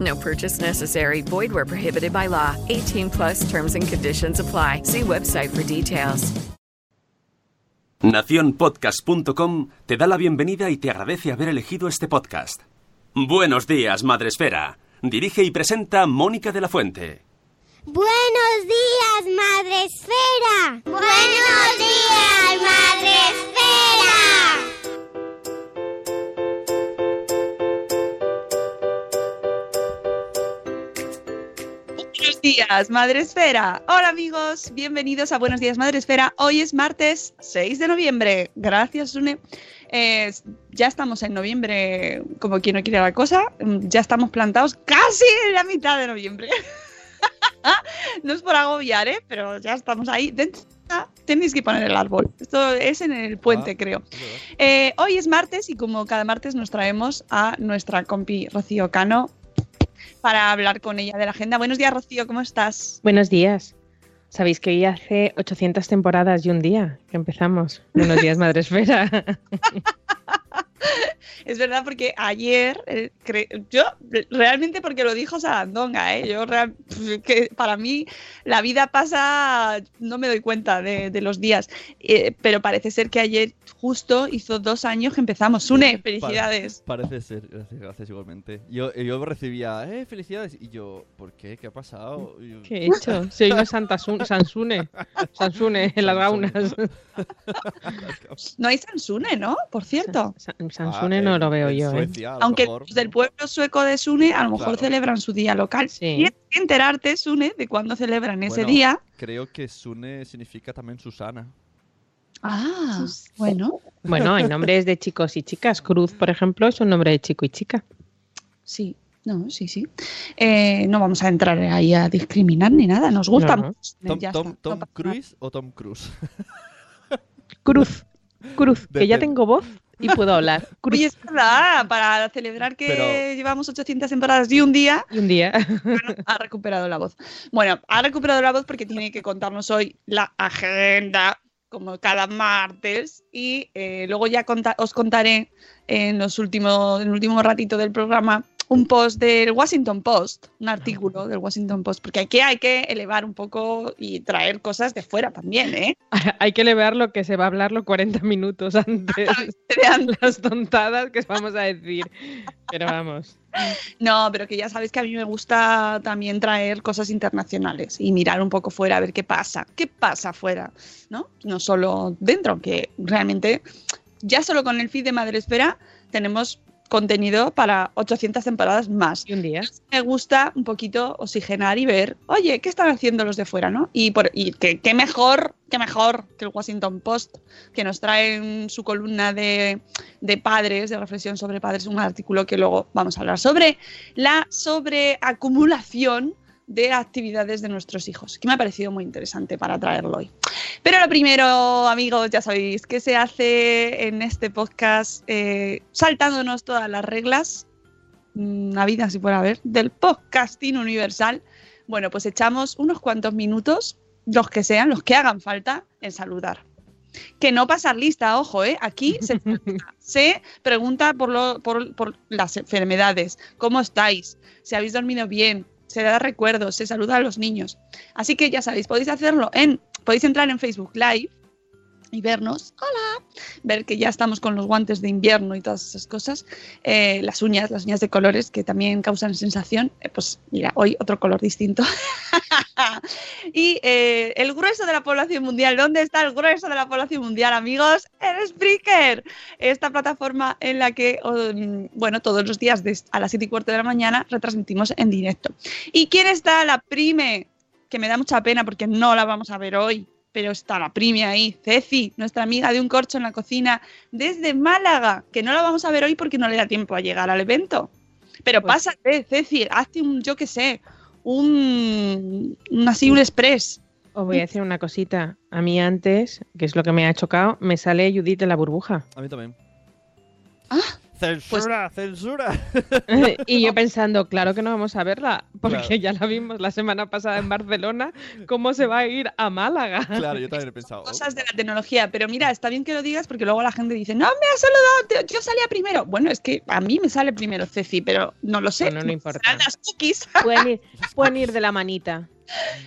No purchase necessary. Void where prohibited by law. 18 plus terms and conditions apply. See website for details. Naciónpodcast.com te da la bienvenida y te agradece haber elegido este podcast. Buenos días, Madresfera. Dirige y presenta Mónica de la Fuente. Buenos días, Madre Esfera. Buenos días, Madre Buenos días, Madre Esfera. Hola amigos, bienvenidos a Buenos días, Madre Esfera. Hoy es martes 6 de noviembre. Gracias, Sune. Eh, ya estamos en noviembre, como quien no quiere la cosa. Ya estamos plantados casi en la mitad de noviembre. no es por agobiar, ¿eh? pero ya estamos ahí. Dentro tenéis que poner el árbol. Esto es en el puente, creo. Eh, hoy es martes y como cada martes nos traemos a nuestra compi Rocío Cano para hablar con ella de la agenda. Buenos días, Rocío, ¿cómo estás? Buenos días. Sabéis que hoy hace 800 temporadas y un día que empezamos. Buenos días, Madre Esfera. Es verdad porque ayer, eh, yo realmente porque lo dijo Sarandonga, ¿eh? yo real- que para mí la vida pasa, no me doy cuenta de, de los días, Eh, pero parece ser que ayer justo hizo dos años que empezamos. Sune, felicidades. Pare- parece ser, gracias, gracias igualmente. Yo, yo recibía, eh, felicidades. Y yo, ¿por qué? ¿Qué ha pasado? Yo- ¿Qué he hecho? Si hoy no es Santa Sun- Sansune. Sansune en las gaunas. No hay Sansune, ¿no? Por cierto. Sansune Ah, no en- lo veo yo. ¿eh? Suecia, Aunque mejor. los del pueblo sueco de Sune a lo mejor Claro. celebran su día local. Sí. Tienes que enterarte, Sune, de cuándo celebran ese Bueno, día. Creo que Sune significa también Susana. Ah, bueno, Bueno, hay nombres de chicos y chicas. Cruz, por ejemplo, es un nombre de chico y chica. sí. No, sí, sí. Eh, no vamos a entrar ahí a discriminar ni nada. Nos gusta No, no. mucho. Tom, Ya Tom. Cruise o Tom Cruise. Cruz. Cruz, que ya tengo voz y puedo hablar. Oye, es verdad, para celebrar que Pero- llevamos 800 temporadas y un día Y un día. ha recuperado la voz. Bueno, ha recuperado la voz porque tiene que contarnos hoy la agenda, como cada martes, y eh, luego ya conta- os contaré en, los últimos, en el último ratito del programa un post del Washington Post, un artículo del Washington Post, porque aquí hay que elevar un poco y traer cosas de fuera también, ¿eh? Hay que leer lo que se va a hablar los 40 minutos antes. Vean, Las tontadas que vamos a decir. Pero vamos. No, pero que ya sabéis que a mí me gusta también traer cosas internacionales y mirar un poco fuera a ver qué pasa. ¿Qué pasa afuera? ¿No? No solo dentro, aunque realmente ya solo con el feed de Madre Espera tenemos contenido para 800 temporadas más. Y un día. Me gusta un poquito oxigenar y ver, oye, ¿qué están haciendo los de fuera, no? Y, por, y que, qué mejor, qué mejor que el Washington Post, que nos trae en su columna de, de padres, de reflexión sobre padres, un artículo que luego vamos a hablar sobre la sobreacumulación de actividades de nuestros hijos, que me ha parecido muy interesante para traerlo hoy. Pero lo primero, amigos, ya sabéis que se hace en este podcast eh, saltándonos todas las reglas, mm, habidas si pueda haber, del podcasting universal. Bueno, pues echamos unos cuantos minutos, los que sean, los que hagan falta, en saludar. Que no pasar lista, ojo, ¿eh? Aquí se, se pregunta por, lo- por, por las enfermedades, cómo estáis, si habéis dormido bien, se da recuerdos, se saluda a los niños. Así que ya sabéis, podéis hacerlo en, podéis entrar en Facebook Live y vernos, hola, ver que ya estamos con los guantes de invierno y todas esas cosas, Eh, las uñas, las uñas de colores que también causan sensación, Eh, pues mira, hoy otro color distinto. Y eh, el grueso de la población mundial, ¿dónde está el grueso de la población mundial, amigos? En Spreaker, esta plataforma en la que, um, bueno, todos los días a las 7 y cuarto de la mañana retransmitimos en directo. ¿Y quién está? La prime, que me da mucha pena porque no la vamos a ver hoy, pero está la prime ahí, Ceci, nuestra amiga de un corcho en la cocina desde Málaga, que no la vamos a ver hoy porque no le da tiempo a llegar al evento. Pero Pues- pásate, Ceci, hazte un, yo qué sé, un, un así, un express. Os voy a decir una cosita. A mí antes, que es lo que me ha chocado, me sale Judith de la burbuja. A mí también. Ah, ¡Censura! ¡Censura! y yo pensando, claro que no vamos a verla, porque Claro. ya la vimos la semana pasada en Barcelona, ¿cómo se va a ir a Málaga? Claro, yo también he pensado. oh, Cosas de la tecnología, pero mira, está bien que lo digas porque luego la gente dice, no, me ha saludado, te- yo salía primero. Bueno, es que a mí me sale primero Ceci, pero no lo sé. Bueno, no importa. Las cookies. Pueden ir, pueden ir de la manita.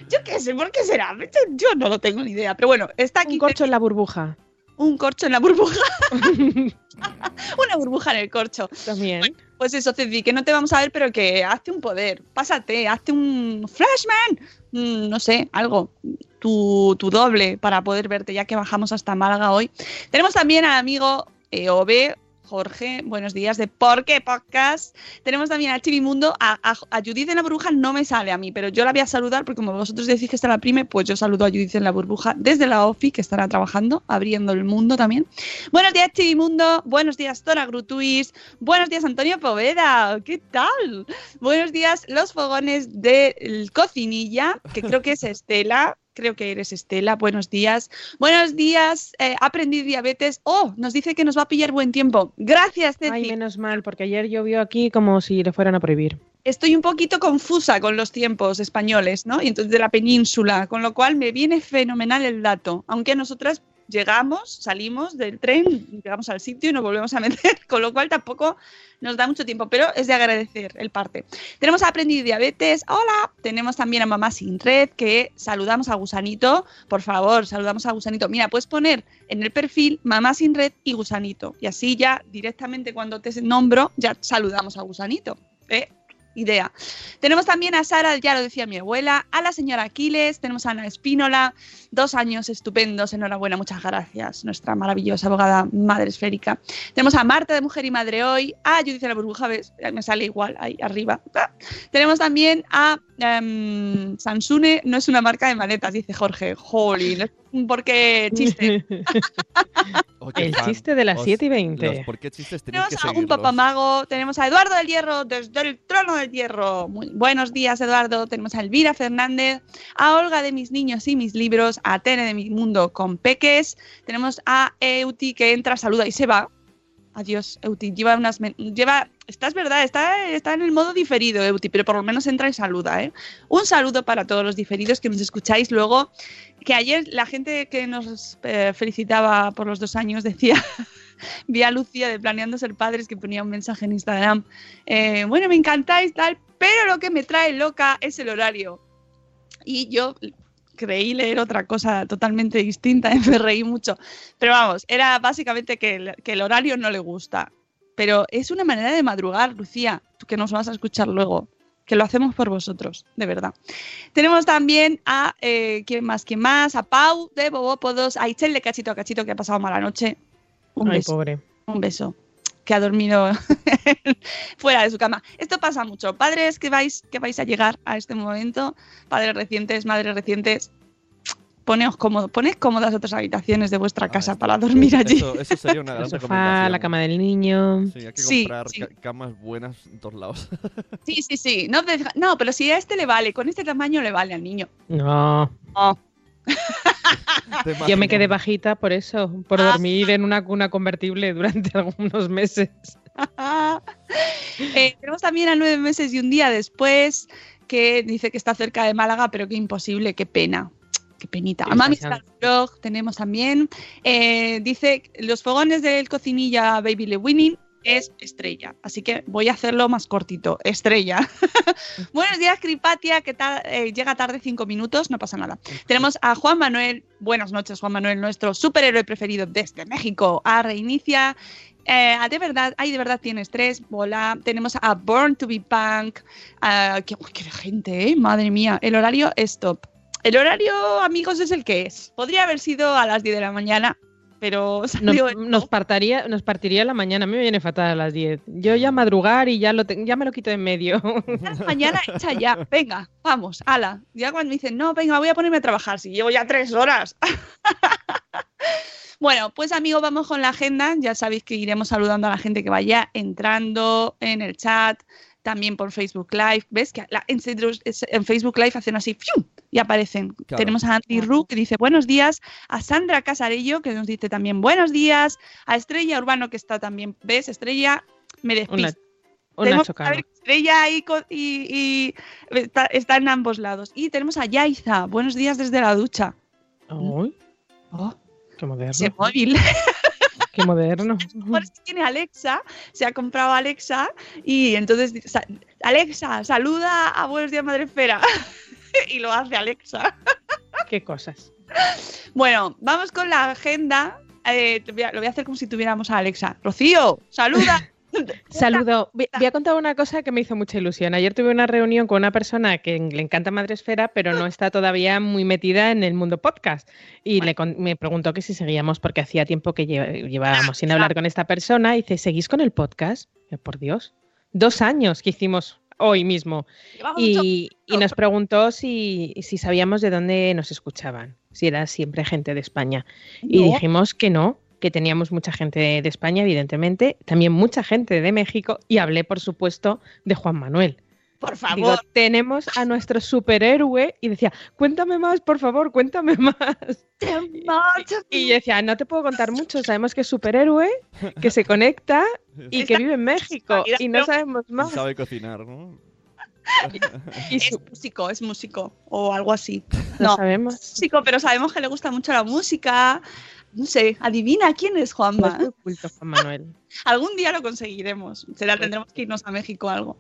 Yo qué sé, ¿por qué será? Yo no lo tengo ni idea. Pero bueno, está aquí Un corcho en la burbuja. Un corcho en la burbuja. Una burbuja en el corcho. También. Pues eso, Ceci, que no te vamos a ver, pero que hazte un poder. Pásate, hazte un flashman. Mm, no sé, algo. Tu, tu doble para poder verte, ya que bajamos hasta Málaga hoy. Tenemos también al amigo EOB. Jorge, buenos días de Por qué Podcast. Tenemos también a Chivimundo, a, Judith en la burbuja no me sale a mí, pero yo la voy a saludar porque como vosotros decís que está la prime, pues yo saludo a Judith en la burbuja desde la OFI, que estará trabajando, abriendo el mundo también. Buenos días, Chivimundo. Buenos días, Tora Grutuis. Buenos días, Antonio Poveda. ¿Qué tal? Buenos días, los fogones del Cocinilla, que creo que es Estela. Creo que eres Estela. Buenos días. Buenos días, eh, aprendí diabetes. Oh, nos dice que nos va a pillar buen tiempo. Gracias, Ceci. Ay, menos mal, porque ayer llovió aquí como si le fueran a prohibir. Estoy un poquito confusa con los tiempos españoles, ¿no? Y entonces de la península, con lo cual me viene fenomenal el dato. Aunque nosotras llegamos, salimos del tren, llegamos al sitio y nos volvemos a meter, con lo cual tampoco nos da mucho tiempo, pero es de agradecer el parte. Tenemos a Aprendí Diabetes, hola. Tenemos también a Mamá Sin Red, que saludamos a Gusanito. Por favor, saludamos a Gusanito. Mira, puedes poner en el perfil Mamá Sin Red y Gusanito. Y así ya directamente cuando te nombro, ya saludamos a Gusanito. ¿eh? Idea. Tenemos también a Sara, ya lo decía mi abuela, a la señora Aquiles, tenemos a Ana Espínola, dos años estupendos, enhorabuena, muchas gracias, nuestra maravillosa abogada madre esférica. Tenemos a Marta de Mujer y Madre Hoy, a Judith de la Burbuja, ¿ves? me sale igual ahí arriba. Ah. Tenemos también a um, Sansune, no es una marca de maletas, dice Jorge. Jolín, ¿por qué chiste? Oh, qué El fan. chiste de las Os- 7 y 20. los ¿Por qué chistes Tenemos que a un seguirlos? papamago, tenemos a Eduardo del Hierro desde el trono del Hierro. Muy buenos días, Eduardo. Tenemos a Elvira Fernández, a Olga de mis niños y mis libros, a Tene de mi mundo con peques. Tenemos a Euti que entra, saluda y se va. Adiós, Euti. Lleva unas. Lleva. Está, es verdad, está, está en el modo diferido, Euti, pero por lo menos entra y saluda, ¿eh? Un saludo para todos los diferidos que nos escucháis luego. Que ayer la gente que nos eh, felicitaba por los dos años decía. Vi a Lucía de Planeando Ser Padres que ponía un mensaje en Instagram. eh, bueno, me encantáis, tal, pero lo que me trae loca es el horario. Y yo creí leer otra cosa totalmente distinta y me reí mucho. Pero vamos, era básicamente que el, que el horario no le gusta. Pero es una manera de madrugar, Lucía, tú que nos vas a escuchar luego. Que lo hacemos por vosotros, de verdad. Tenemos también a, eh, ¿quién más? ¿Quién más? A Pau de Bobópodos, a Ichel de Cachito a Cachito que ha pasado mala noche. Un Ay, beso pobre. un beso que ha dormido fuera de su cama. Esto pasa mucho. Padres que vais, que vais a llegar a este momento, padres recientes, madres recientes, poneos cómodos, poned cómodas otras habitaciones de vuestra casa para dormir allí. Eso, eso sería una gran sofá, la cama del niño. Sí, hay que Sí, comprar sí. ca- camas buenas en todos lados. Sí, sí, sí. No, no, pero si a este le vale, con este tamaño le vale al niño. No, Oh. Yo me quedé bajita por eso, por Ah. dormir en una cuna convertible durante algunos meses. Eh, tenemos también a nueve meses y un día después que dice que está cerca de Málaga, pero que imposible, qué pena. Qué penita. A Mami Blog tenemos también. Eh, dice los fogones del cocinilla Baby Le Winning es estrella. Así que voy a hacerlo más cortito. Estrella. Buenos días, Cripatia, que tal, eh, llega tarde cinco minutos, no pasa nada. Tenemos a Juan Manuel. Buenas noches, Juan Manuel, nuestro superhéroe preferido desde México. A Reinicia. Eh, a de verdad, ay, de verdad tienes tres. Bola. Tenemos a Born to be Punk. ah, qué, uy, qué de gente, ¿eh? Madre mía. El horario es top. El horario, amigos, es el que es. Podría haber sido a las 10 de la mañana, pero Nos, salió nos partiría, nos partiría la mañana. A mí me viene fatal a las 10. Yo ya madrugar y ya, lo te- ya me lo quito de en medio. la mañana hecha ya. Venga, vamos, ala. Ya cuando me dicen, no, venga, voy a ponerme a trabajar, si llevo ya tres horas. bueno, pues amigos, vamos con la agenda. Ya sabéis que iremos saludando a la gente que vaya entrando en el chat, también por Facebook Live. ¿Ves que la- en, en Facebook Live hacen así ¡fium! y aparecen? Claro. Tenemos a Andy Ru que dice buenos días, a Sandra Casarello que nos dice también buenos días, a Estrella Urbano que está también, ¿ves? Estrella me despista. Una, una Tenemos chocana. a ver, Estrella y, co- y- y está, está en ambos lados. Y tenemos a Yaiza. Buenos días desde la ducha. Oh, qué moderno. ese móvil. Qué moderno. Por si tiene Alexa, se ha comprado Alexa y entonces Alexa, saluda a Buenos días Madre Esfera. y lo hace Alexa. Qué cosas. Bueno, vamos con la agenda. Eh, voy a- lo voy a hacer como si tuviéramos a Alexa. Rocío, saluda. Saludo. Voy a contar una cosa que me hizo mucha ilusión. Ayer tuve una reunión con una persona que le encanta Madresfera, pero no está todavía muy metida en el mundo podcast. Y le me preguntó que si seguíamos, porque hacía tiempo que lle- llevábamos sin hablar con esta persona. Y dice, ¿seguís con el podcast? Por Dios. Dos años que hicimos hoy mismo. Y, y nos preguntó si, si sabíamos de dónde nos escuchaban, si era siempre gente de España. Y No. dijimos que no, que teníamos mucha gente de, de España, evidentemente, también mucha gente de México, y hablé, por supuesto, de Juan Manuel. Por favor. Digo, tenemos a nuestro superhéroe, y decía, cuéntame más, por favor, cuéntame más. Y yo decía, no te puedo contar mucho, sabemos que es superhéroe, que se conecta y que vive en México, y no sabemos Y más. sabe cocinar, ¿no? Y es músico, es músico. O algo así. no No, sabemos. músico, pero sabemos que le gusta mucho la música. No sé, adivina quién es Juanma. Es culto, Juan Manuel. Algún día lo conseguiremos. Será, tendremos que irnos a México o algo.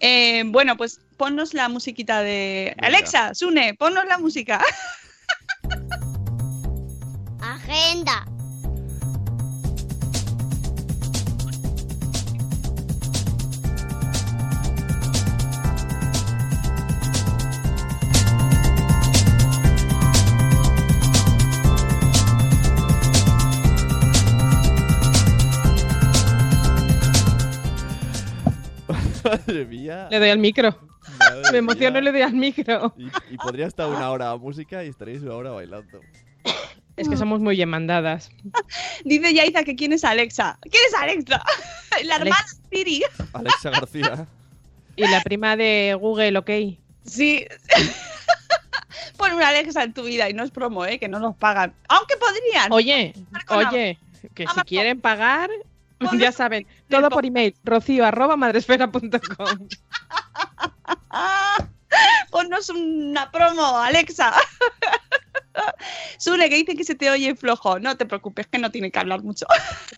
Eh, bueno, pues ponnos la musiquita de. Venga. Alexa, Sune, ponnos la música. Agenda. Madre mía. Le doy al micro. madre Me emociono y le doy al micro. Y, y podría estar una hora a música y estaréis una hora bailando. Es que somos muy demandadas. Dice Yaiza que quién es Alexa. ¿Quién es Alexa? La hermana Alex- Siri. Alexa García. Y la prima de Google, ok. Sí. Pon una Alexa en tu vida y no es promo, ¿eh? Que no nos pagan. Aunque podrían. Oye, oye, que si quieren pagar, ya saben, todo por email, rocío arroba madresfera.com. Ponnos una promo, Alexa. Sune, que dice que se te oye flojo. No te preocupes, que no tiene que hablar mucho.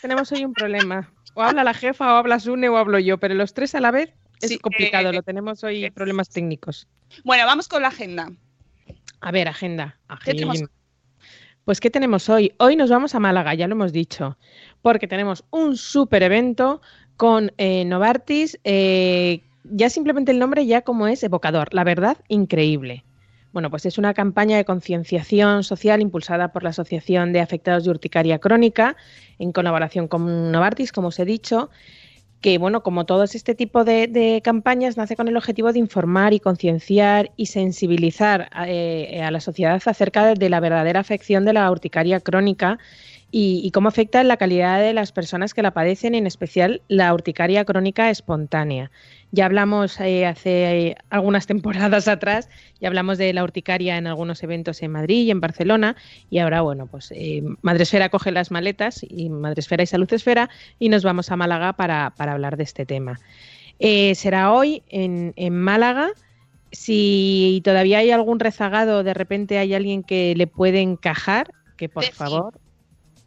Tenemos hoy un problema. O habla la jefa, o habla Sune, o hablo yo, pero los tres a la vez es Sí, complicado. eh, Lo tenemos hoy problemas técnicos. Bueno, vamos con la agenda. A ver, agenda. ¿Qué tenemos. Pues, ¿qué tenemos hoy? Hoy nos vamos a Málaga, ya lo hemos dicho, porque tenemos un súper evento con eh, Novartis. eh, ya simplemente el nombre ya como es evocador, la verdad, increíble. Bueno, pues es una campaña de concienciación social impulsada por la Asociación de Afectados de Urticaria Crónica en colaboración con Novartis, como os he dicho, que, bueno, como todos este tipo de, de campañas, nace con el objetivo de informar y concienciar y sensibilizar eh, a la sociedad acerca de, de la verdadera afección de la urticaria crónica y, y cómo afecta la calidad de las personas que la padecen, en especial la urticaria crónica espontánea. Ya hablamos eh, hace algunas temporadas atrás, ya hablamos de la urticaria en algunos eventos en Madrid y en Barcelona, y ahora, bueno, pues eh, Madresfera coge las maletas, y Madresfera y Salud Esfera, y nos vamos a Málaga para, para hablar de este tema. Eh, será hoy en, en Málaga. Si todavía hay algún rezagado, de repente hay alguien que le puede encajar, que por favor,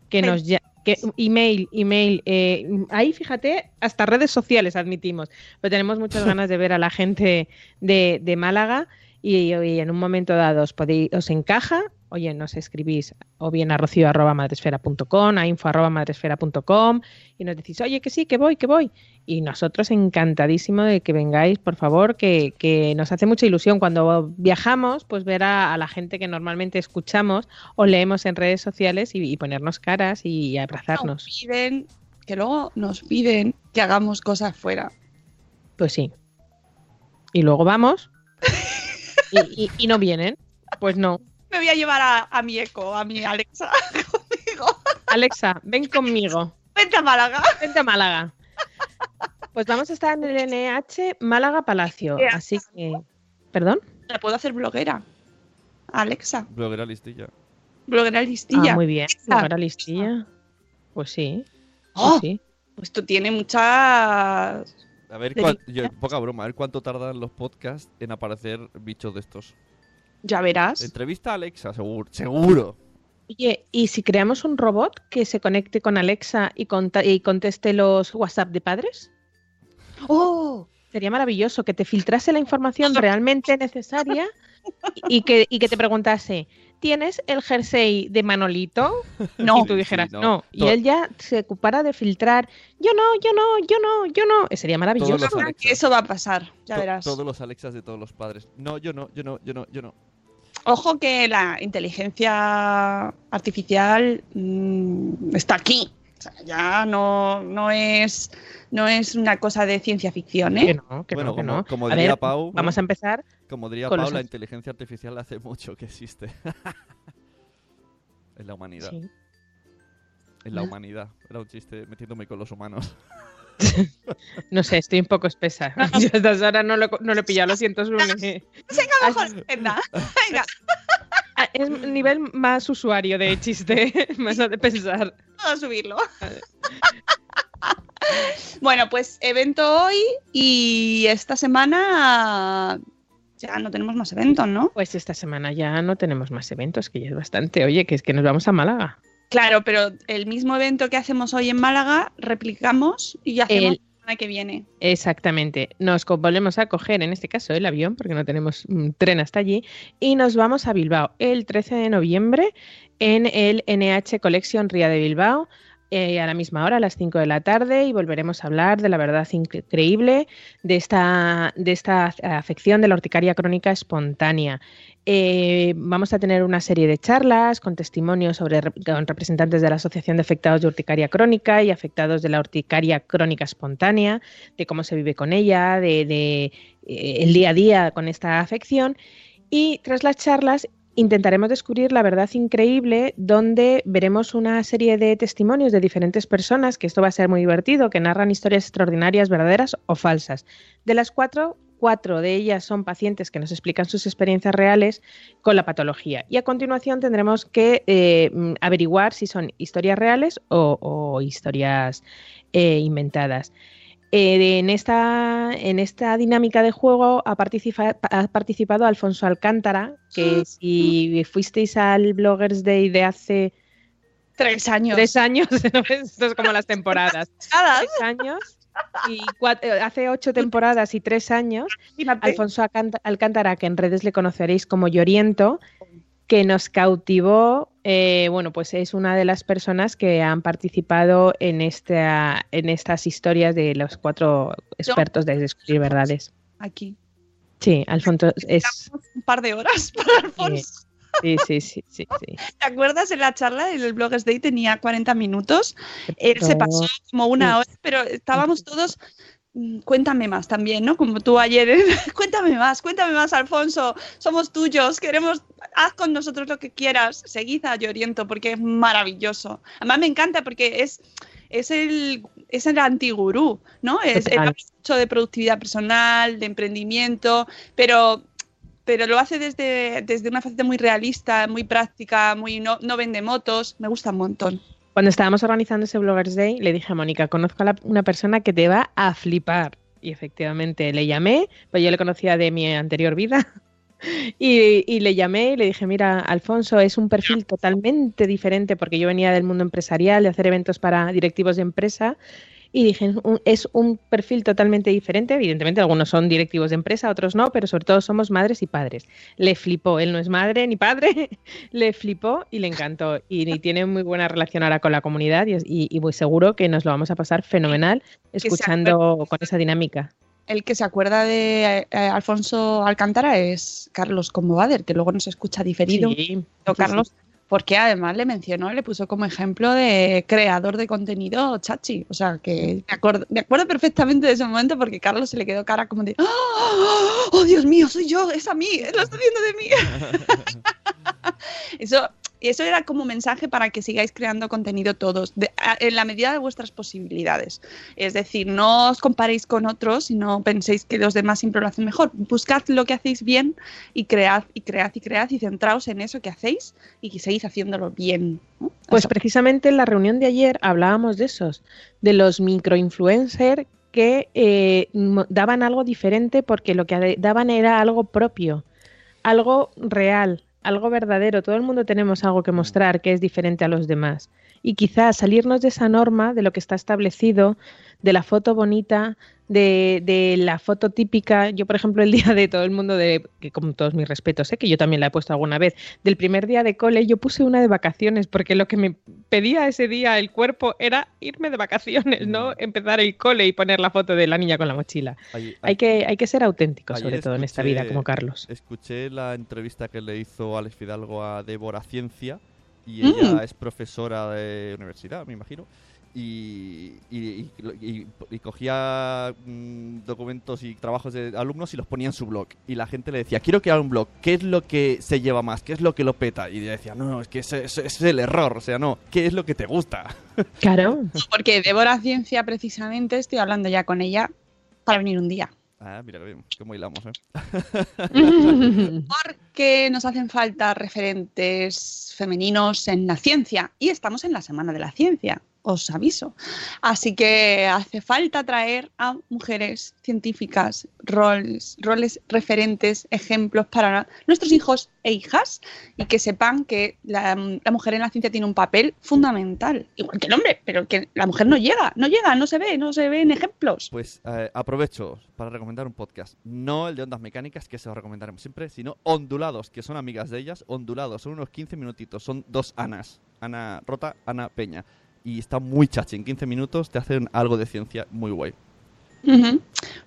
que nos ya- que email, email, eh, ahí fíjate, hasta redes sociales admitimos, pero tenemos muchas ganas de ver a la gente de, de Málaga y, y en un momento dado os, podéis, os encaja, oye, nos escribís o bien a rocío arroba madresfera.com, a info arroba madresfera.com y nos decís, oye, que sí, que voy, que voy. Y nosotros encantadísimo de que vengáis, por favor, que, que nos hace mucha ilusión cuando viajamos, pues ver a, a la gente que normalmente escuchamos o leemos en redes sociales y, y ponernos caras y abrazarnos. Nos piden, que luego nos piden que hagamos cosas fuera. Pues sí. Y luego vamos y no vienen. Pues no. Me voy a llevar a, a mi eco, a mi Alexa conmigo. Alexa, ven conmigo. Vente a Málaga. Vente a Málaga. Pues vamos a estar en el NH Málaga Palacio. ¿Qué Así que. ¿Perdón? La puedo hacer bloguera. Alexa, Bloguera listilla. bloguera listilla. Ah, muy bien. Ahora listilla. Pues sí. ¡Oh! Pues sí. Esto tiene muchas. A ver, yo- poca broma, a ver cuánto tardan los podcasts en aparecer bichos de estos. Ya verás. Entrevista a Alexa, seguro. Seguro. Oye, ¿y si creamos un robot que se conecte con Alexa y, conteste los WhatsApp de padres? ¡Oh! Sería maravilloso que te filtrase la información realmente necesaria y que, y que te preguntase, ¿tienes el jersey de Manolito? No. Y tú dijeras, Sí, no. no. Y él ya se ocupara de filtrar, yo no, yo no, yo no, yo no. Eh, Sería maravilloso. Eso va a pasar, ya To- verás. Todos los Alexas de todos los padres. No, yo no, yo no, yo no, yo no. Ojo que la inteligencia artificial mm, está aquí. O sea, ya no, no, es, no es una cosa de ciencia ficción, Que ¿eh? no, que Bueno, no, que como- no. como a diría ver, Pau, vamos a empezar. Como diría Pau, los la inteligencia artificial hace mucho que existe. en la humanidad. Sí. En la humanidad. Era un chiste metiéndome con los humanos. No sé, estoy un poco espesa. Yo a estas horas no lo, no lo he pillado, lo siento, Sune. Venga, mejor. Venga, Ah, Es nivel más usuario de chiste, más de pensar. a subirlo. bueno, pues evento hoy y esta semana ya no tenemos más eventos, ¿no? Pues esta semana ya no tenemos más eventos, que ya es bastante. Oye, que es que nos vamos a Málaga. Claro, pero el mismo evento que hacemos hoy en Málaga, replicamos y hacemos El- la semana que viene. Exactamente. Nos volvemos a coger, en este caso, el avión, porque no tenemos mm, tren hasta allí, y nos vamos a Bilbao el 13 de noviembre en el NH Collection Ría de Bilbao. eh, a la misma hora, a las 5 de la tarde, y volveremos a hablar de la verdad increíble de esta, de esta afección de la urticaria crónica espontánea. Eh, vamos a tener una serie de charlas con testimonios sobre con representantes de la Asociación de Afectados de Urticaria Crónica y afectados de la urticaria crónica espontánea, de cómo se vive con ella, de, de, eh, el día a día con esta afección. Y tras las charlas intentaremos descubrir la verdad increíble donde veremos una serie de testimonios de diferentes personas, que esto va a ser muy divertido, que narran historias extraordinarias, verdaderas o falsas. De las cuatro, cuatro de ellas son pacientes que nos explican sus experiencias reales con la patología. Y a continuación tendremos que eh, mm, averiguar si son historias reales o, o historias eh, inventadas. Eh, en, esta, en esta dinámica de juego ha, participa- ha participado Alfonso Alcántara, que si fuisteis al Bloggers Day de hace Tres años. tres años, esto es como las temporadas, tres años y eh, hace ocho temporadas y tres años. Alfonso Alcántara, que en redes le conoceréis como Lloriento, que nos cautivó, eh, bueno, pues es una de las personas que han participado en, esta, en estas historias de los cuatro expertos de descubrir verdades. Aquí. Sí, Alfonso es... Un par de horas para Alfonso. Sí, sí, sí, sí, sí. ¿Te acuerdas en la charla? En el Bloggers Day tenía 40 minutos. Él se pasó como una hora, pero estábamos todos. mm, Cuéntame más también, ¿no? Como tú ayer. cuéntame más, cuéntame más, Alfonso. Somos tuyos, queremos. Haz con nosotros lo que quieras. Seguid a Lloriento porque es maravilloso. Además, me encanta porque es, es el. Es el antigurú, ¿no? Es, Total. habla mucho de productividad personal, de emprendimiento, pero pero lo hace desde, desde una faceta muy realista, muy práctica, muy no, no vende motos. Me gusta un montón. Cuando estábamos organizando ese Bloggers Day, le dije a Mónica, conozco a la- una persona que te va a flipar. Y efectivamente le llamé, pues yo le conocía de mi anterior vida. Y, y le llamé y le dije, mira, Alfonso, es un perfil totalmente diferente porque yo venía del mundo empresarial, de hacer eventos para directivos de empresa. Y dije, "Un- es un perfil totalmente diferente. Evidentemente, algunos son directivos de empresa, otros no, pero sobre todo somos madres y padres. Le flipó, él no es madre ni padre, le flipó y le encantó. Y, y tiene muy buena relación ahora con la comunidad y, y, y muy seguro que nos lo vamos a pasar fenomenal escuchando con esa dinámica. El que se acuerda de eh, Alfonso Alcántara es Carlos Combovader, que luego nos escucha diferido. Sí, Carlos, porque además le mencionó, le puso como ejemplo de creador de contenido chachi. O sea, que me acuerdo, me acuerdo perfectamente de ese momento porque Carlos se le quedó cara como de ¡Oh, oh, Dios mío, soy yo! ¡Es a mí! ¡Lo estoy viendo de mí! eso, eso era como mensaje para que sigáis creando contenido todos, de- a- en la medida de vuestras posibilidades. Es decir, no os comparéis con otros y no penséis que los demás siempre lo hacen mejor. Buscad lo que hacéis bien y cread y cread y cread y centraos en eso que hacéis y que seguís haciéndolo bien. ¿no? Pues precisamente en la reunión de ayer hablábamos de esos, de los microinfluencers que eh, daban algo diferente porque lo que daban era algo propio, algo real, algo verdadero. Todo el mundo tenemos algo que mostrar que es diferente a los demás. Y quizás salirnos de esa norma, de lo que está establecido, de la foto bonita, de, de la foto típica. Yo, por ejemplo, el día de todo el mundo, de que con todos mis respetos, sé que yo también la he puesto alguna vez, del primer día de cole, yo puse una de vacaciones, porque lo que me pedía ese día el cuerpo era irme de vacaciones, no empezar el cole y poner la foto de la niña con la mochila. Hay que, hay que ser auténtico, Ayer sobre todo en esta vida, como Carlos. Escuché la entrevista que le hizo Alex Fidalgo a Débora Ciencia y Mm. ella es profesora de universidad, me imagino. Y, y, y- y- y cogía mm, documentos y trabajos de alumnos y los ponía en su blog. Y la gente le decía, quiero crear un blog, ¿qué es lo que se lleva más? ¿Qué es lo que lo peta? Y ella decía, no, no, es que ese, ese- ese es el error, o sea, no, ¿qué es lo que te gusta? Claro. Porque Débora Ciencia, precisamente, estoy hablando ya con ella para venir un día. Ah, mira bien, cómo hilamos, ¿eh? Porque nos hacen falta referentes femeninos en la ciencia y estamos en la Semana de la Ciencia, os aviso. Así que hace falta traer a mujeres científicas, roles, roles referentes, ejemplos para nuestros hijos e hijas y que sepan que la, mujer en la ciencia tiene un papel fundamental, igual que el hombre, pero que la mujer no llega, no llega, no se ve, no se ven ejemplos. Pues eh, aprovecho para recomendar un podcast. No el de ondas mecánicas, que se lo recomendaremos siempre, sino Ondulados, que son amigas de ellas. Ondulados, son unos 15 minutitos, son dos Anas. Ana Rota, Ana Peña. Y está muy chachi, en 15 minutos te hacen algo de ciencia muy guay.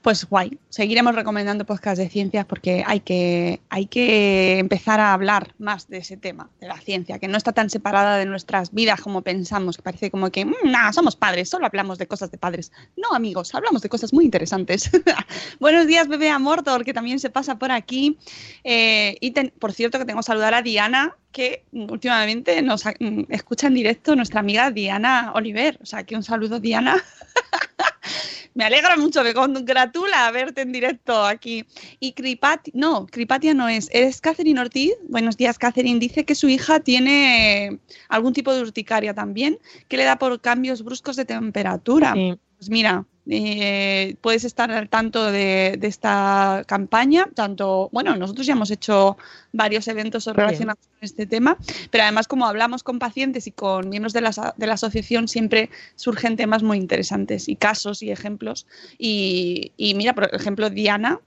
Pues guay. Seguiremos recomendando podcasts de ciencias porque hay que, hay que empezar a hablar más de ese tema, de la ciencia, que no está tan separada de nuestras vidas como pensamos, que parece como que, "Mm, nada, somos padres, solo hablamos de cosas de padres. No, amigos, hablamos de cosas muy interesantes. Buenos días, bebé Amortor, que también se pasa por aquí. Eh, y por cierto, que tengo que saludar a Diana, que últimamente nos mm, escucha en directo nuestra amiga Diana Oliver. O sea, que un saludo, Diana. Me alegra mucho, me congratula verte en directo aquí. Y Cripatia, no, Cripatia no es, es Catherine Ortiz. Buenos días, Catherine. Dice que su hija tiene algún tipo de urticaria también, que le da por cambios bruscos de temperatura. Sí. Pues mira, eh, puedes estar al tanto de, de esta campaña, tanto, bueno, nosotros ya hemos hecho varios eventos relacionados con este tema, pero además como hablamos con pacientes y con miembros de la, de la asociación, siempre surgen temas muy interesantes y casos y ejemplos. Y, y mira, por ejemplo, Diana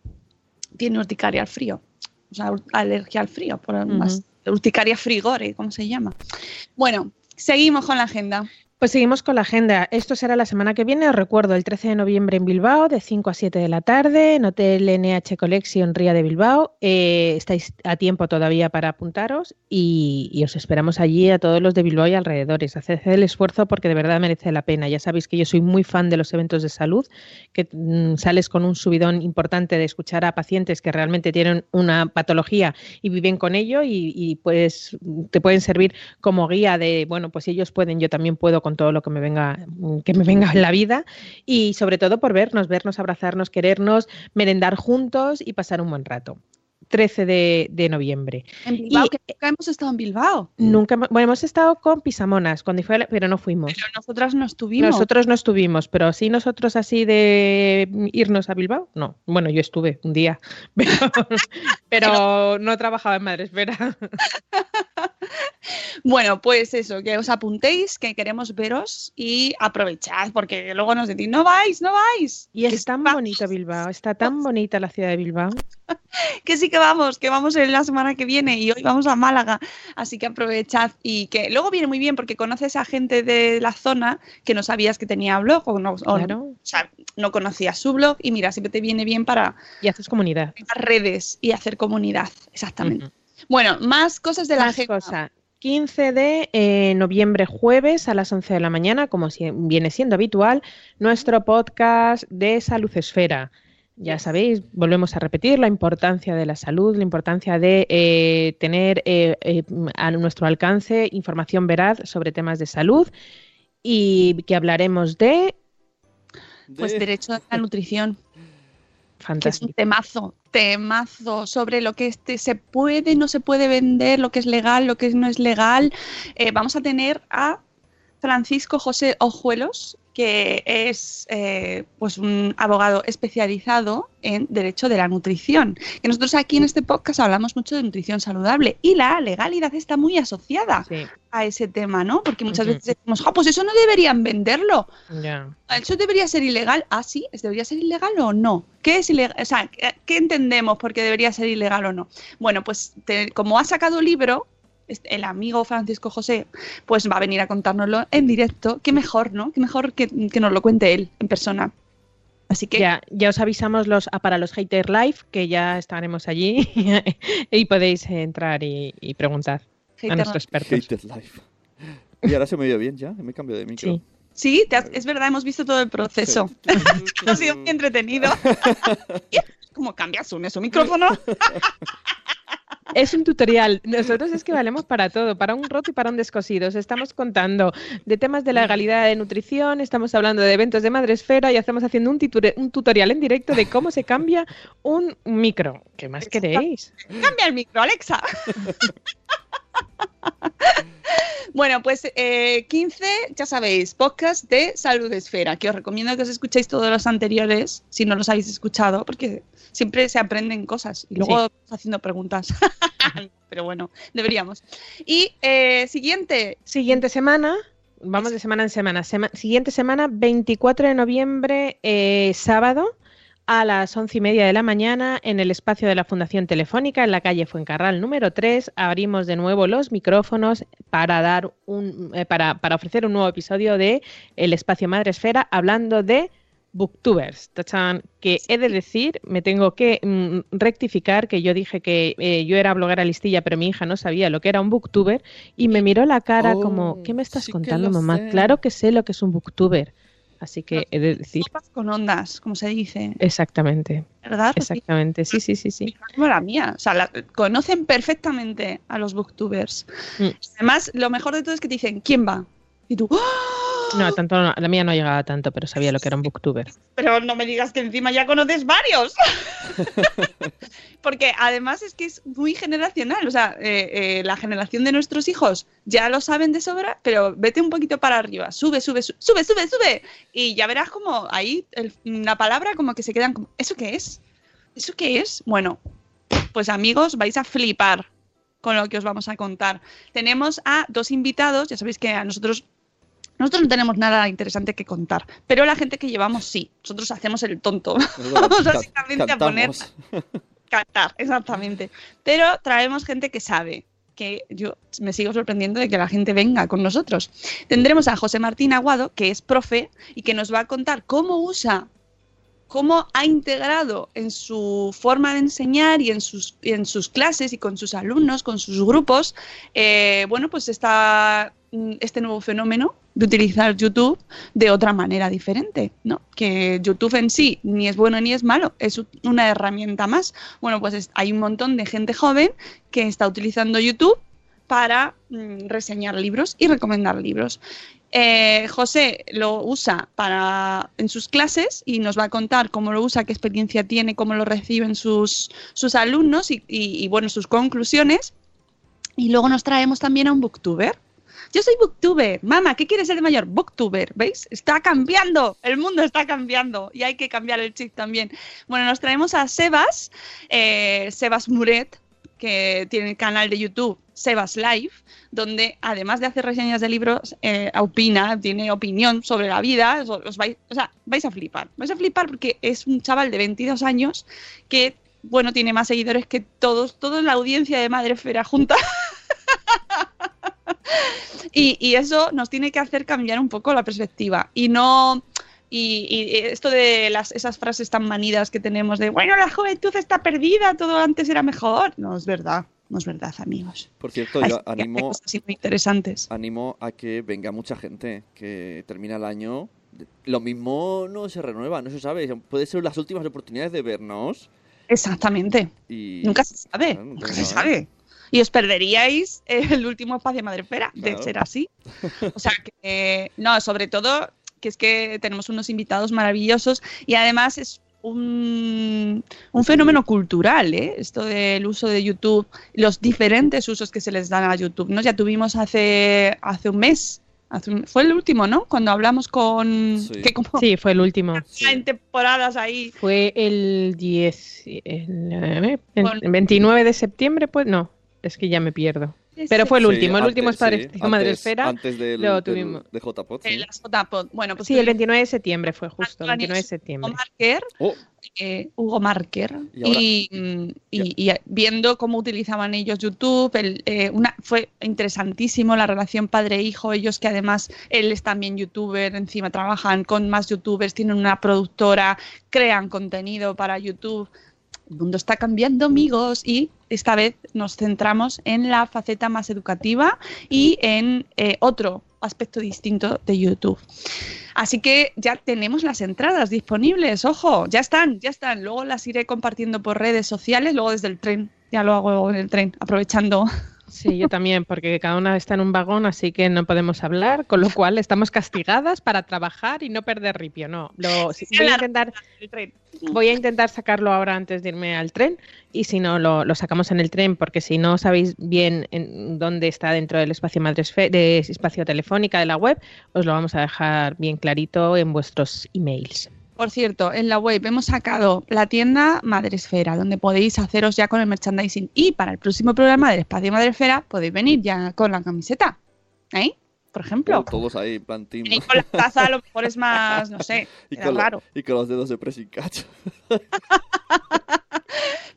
tiene urticaria al frío, o sea, alergia al frío, por más, urticaria frigore, ¿cómo se llama? Bueno, seguimos con la agenda. Pues seguimos con la agenda. Esto será la semana que viene, os recuerdo, el 13 de noviembre en Bilbao, de 5 a 7 de la tarde, en Hotel NH Collection Ría de Bilbao. Eh, estáis a tiempo todavía para apuntaros y, os esperamos allí a todos los de Bilbao y alrededores. Haced el esfuerzo porque de verdad merece la pena. Ya sabéis que yo soy muy fan de los eventos de salud, que mm, sales con un subidón importante de escuchar a pacientes que realmente tienen una patología y viven con ello y, y, pues te pueden servir como guía de, bueno, pues ellos pueden, yo también puedo con todo lo que me venga, que me venga en la vida y sobre todo por vernos, vernos, abrazarnos, querernos, merendar juntos y pasar un buen rato. 13 de, de noviembre. En Bilbao, Y- que nunca hemos estado en Bilbao, Nunca, bueno, hemos estado con Pisamonas cuando fue, pero no fuimos. pero nosotras no estuvimos. Nosotros no estuvimos, pero sí nosotros así de irnos a Bilbao, no. Bueno, yo estuve un día, pero, pero no trabajaba en Madresfera. Bueno, pues eso, que os apuntéis, que queremos veros y aprovechad, porque luego nos decís, no vais, no vais. Y es tan bonito Bilbao, está tan bonita la ciudad de Bilbao. que sí que vamos, que vamos en la semana que viene y hoy vamos a Málaga, así que aprovechad y que luego viene muy bien porque conoces a gente de la zona que no sabías que tenía blog o no, o, o sea, no conocías su blog y mira, siempre te viene bien para... Y haces comunidad. Redes y hacer comunidad, exactamente. Bueno, más cosas de la más Cosa. 15 de eh, noviembre, jueves a las 11 de la mañana, como si, viene siendo habitual, nuestro podcast de Salud Esfera. Ya sabéis, volvemos a repetir la importancia de la salud, la importancia de eh, tener eh, eh, a nuestro alcance información veraz sobre temas de salud y que hablaremos de... Pues derecho a la nutrición. Fantástico. Que es un temazo, temazo sobre lo que este se puede, no se puede vender, lo que es legal, lo que no es legal. Eh, vamos a tener a Francisco José Ojuelos, que es eh, pues un abogado especializado en derecho de la nutrición. Que nosotros aquí en este podcast hablamos mucho de nutrición saludable y la legalidad está muy asociada Sí. a ese tema, ¿no? Porque muchas veces decimos, "Ah, pues eso no deberían venderlo. ¿Eso debería ser ilegal? Ah, sí, ¿es- ¿debería ser ilegal o no? ¿Qué es ilegal? O sea, ¿qué- ¿qué entendemos porque debería ser ilegal o no? Bueno, pues te- como ha sacado libro, el amigo Francisco José, pues va a venir a contárnoslo en directo. Qué mejor, ¿no? Qué mejor que, que nos lo cuente él en persona. Así que Ya, ya os avisamos los, ah, para los Hater Live que ya estaremos allí y podéis entrar y, y preguntar a Hater nuestros expertos. Hated Life. Y ahora se me oye bien ya, me cambio de micro. Sí. sí, te has- es verdad, hemos visto todo el proceso. ha sido muy entretenido. ¿Cómo cambias un, eso, micrófono? Es un tutorial. Nosotros es que valemos para todo, para un roto y para un descosido. Os estamos contando de temas de legalidad de nutrición, estamos hablando de eventos de Madresfera y estamos haciendo un, un tutorial en directo de cómo se cambia un micro. ¿Qué más queréis? Cambia el micro, Alexa. bueno, pues eh, 15, ya sabéis, podcast de Salud Esfera, que os recomiendo que os escuchéis todos los anteriores, si no los habéis escuchado, porque siempre se aprenden cosas y luego Sí. haciendo preguntas. Pero bueno, deberíamos. Y eh, siguiente, Siguiente semana, vamos de semana en semana. Sema- siguiente semana, 24 de noviembre, eh, sábado, a las once y media de la mañana, en el espacio de la Fundación Telefónica, en la calle Fuencarral número 3, abrimos de nuevo los micrófonos para dar un, eh, para, para ofrecer un nuevo episodio de El Espacio Madre Esfera, hablando de Booktubers, tachan, que he de decir, me tengo que mm, rectificar que yo dije que eh, yo era bloguera listilla, pero mi hija no sabía lo que era un booktuber y me miró la cara Oh, como, ¿qué me estás sí contando, mamá? sé. Claro que sé lo que es un booktuber. Así que he de decir, sopas con ondas, como se dice, exactamente, ¿verdad? Exactamente, sí, sí, sí, sí. como la mía. O sea, la- conocen perfectamente a los booktubers. Mm. Además, lo mejor de todo es que te dicen, ¿quién va? Y tú, ¡ah! No, tanto, no, la mía no llegaba tanto, pero sabía lo que era un booktuber. Pero no me digas que encima ya conoces varios. Porque además es que es muy generacional. O sea, eh, eh, la generación de nuestros hijos ya lo saben de sobra, pero vete un poquito para arriba. Sube, sube, su- sube, sube, sube. Y ya verás como ahí el- la palabra como que se quedan como, ¿eso qué es? ¿Eso qué es? Bueno, pues amigos, vais a flipar con lo que os vamos a contar. Tenemos a dos invitados, ya sabéis que a nosotros nosotros no tenemos nada interesante que contar, pero la gente que llevamos sí. Nosotros hacemos el tonto. Vamos Ca- básicamente a poner cantar, exactamente. Pero traemos gente que sabe que yo me sigo sorprendiendo de que la gente venga con nosotros. Tendremos a José Martín Aguado, que es profe y que nos va a contar cómo usa, cómo ha integrado en su forma de enseñar y en sus, y en sus clases y con sus alumnos, con sus grupos, eh, bueno, pues está mm, este nuevo fenómeno de utilizar YouTube de otra manera diferente, ¿no? Que YouTube en sí ni es bueno ni es malo, es una herramienta más. Bueno, pues es- hay un montón de gente joven que está utilizando YouTube para mm, reseñar libros y recomendar libros. Eh, José lo usa para en sus clases y nos va a contar cómo lo usa, qué experiencia tiene, cómo lo reciben sus, sus alumnos y, y, y, bueno, sus conclusiones. Y luego nos traemos también a un booktuber. Yo soy booktuber. Mamá, ¿qué quieres ser de mayor? Booktuber. ¿Veis? Está cambiando. El mundo está cambiando. Y hay que cambiar el chip también. Bueno, nos traemos a Sebas, eh, Sebas Muret, que tiene el canal de YouTube Sebas Live, donde además de hacer reseñas de libros, eh, opina, tiene opinión sobre la vida. Os, vais, o sea, vais a flipar. Vais a flipar porque es un chaval de 22 años que, bueno, tiene más seguidores que todos, toda la audiencia de Madrefera junta. y, y eso nos tiene que hacer cambiar un poco la perspectiva y no y, y esto de las, esas frases tan manidas que tenemos de, bueno, la juventud está perdida, todo antes era mejor. No es verdad, no es verdad, amigos. Por cierto, yo animo, cosas así muy interesantes. animo a que venga mucha gente que termina el año. Lo mismo no se renueva, no se sabe. Puede ser las últimas oportunidades de vernos. Exactamente. Y... Nunca se sabe, Claro, nunca se sabe. Y os perderíais el último espacio de Madrefera, de Claro. ser así. O sea que, eh, no, sobre todo que es que tenemos unos invitados maravillosos y además es un, un fenómeno cultural, ¿eh? Esto del uso de YouTube, los diferentes usos que se les dan a YouTube, ¿no? Ya tuvimos hace, hace un mes, hace un- fue el último, ¿no? Cuando hablamos con... Sí. Que como Sí, fue el último. en temporadas ahí Fue el 10, el, el Bueno. 29 de septiembre, pues no, es que ya me pierdo. Pero fue el Sí, último, el último antes, es sí, Padre Madre antes- Esfera. Antes del, lo del- tuvimos. de JPod. en sí. Bueno, pues Sí, el tuvimos 29 de septiembre fue justo, Antonio 29 de Hugo septiembre. Marker, Oh, eh, Hugo Marker, Y ahora- y, y- y viendo cómo utilizaban ellos YouTube, el, eh, una, fue interesantísimo la relación padre-hijo, ellos que además él es también youtuber, encima trabajan con más youtubers, tienen una productora, crean contenido para YouTube. El mundo está cambiando, amigos, y esta vez nos centramos en la faceta más educativa y en eh, otro aspecto distinto de YouTube. Así que ya tenemos las entradas disponibles, ojo, ya están, ya están. Luego las iré compartiendo por redes sociales, luego desde el tren, ya lo hago en el tren, aprovechando. Sí, yo también, porque cada una está en un vagón, así que no podemos hablar, con lo cual estamos castigadas para trabajar y no perder ripio. No, lo, sí, voy, a intentar, el tren. voy a intentar sacarlo ahora antes de irme al tren y si no, lo, lo sacamos en el tren, porque si no sabéis bien en dónde está dentro del espacio Madresfe- de espacio telefónica de la web, os lo vamos a dejar bien clarito en vuestros emails. Por cierto, en la web hemos sacado la tienda Madresfera, donde podéis haceros ya con el merchandising. Y para el próximo programa del Espacio Madresfera podéis venir ya con la camiseta. ¿Eh? Por ejemplo. todos ahí, en plan team, Y con la taza a lo mejor es más, no sé, y, queda con la- y con los dedos de pressing catch.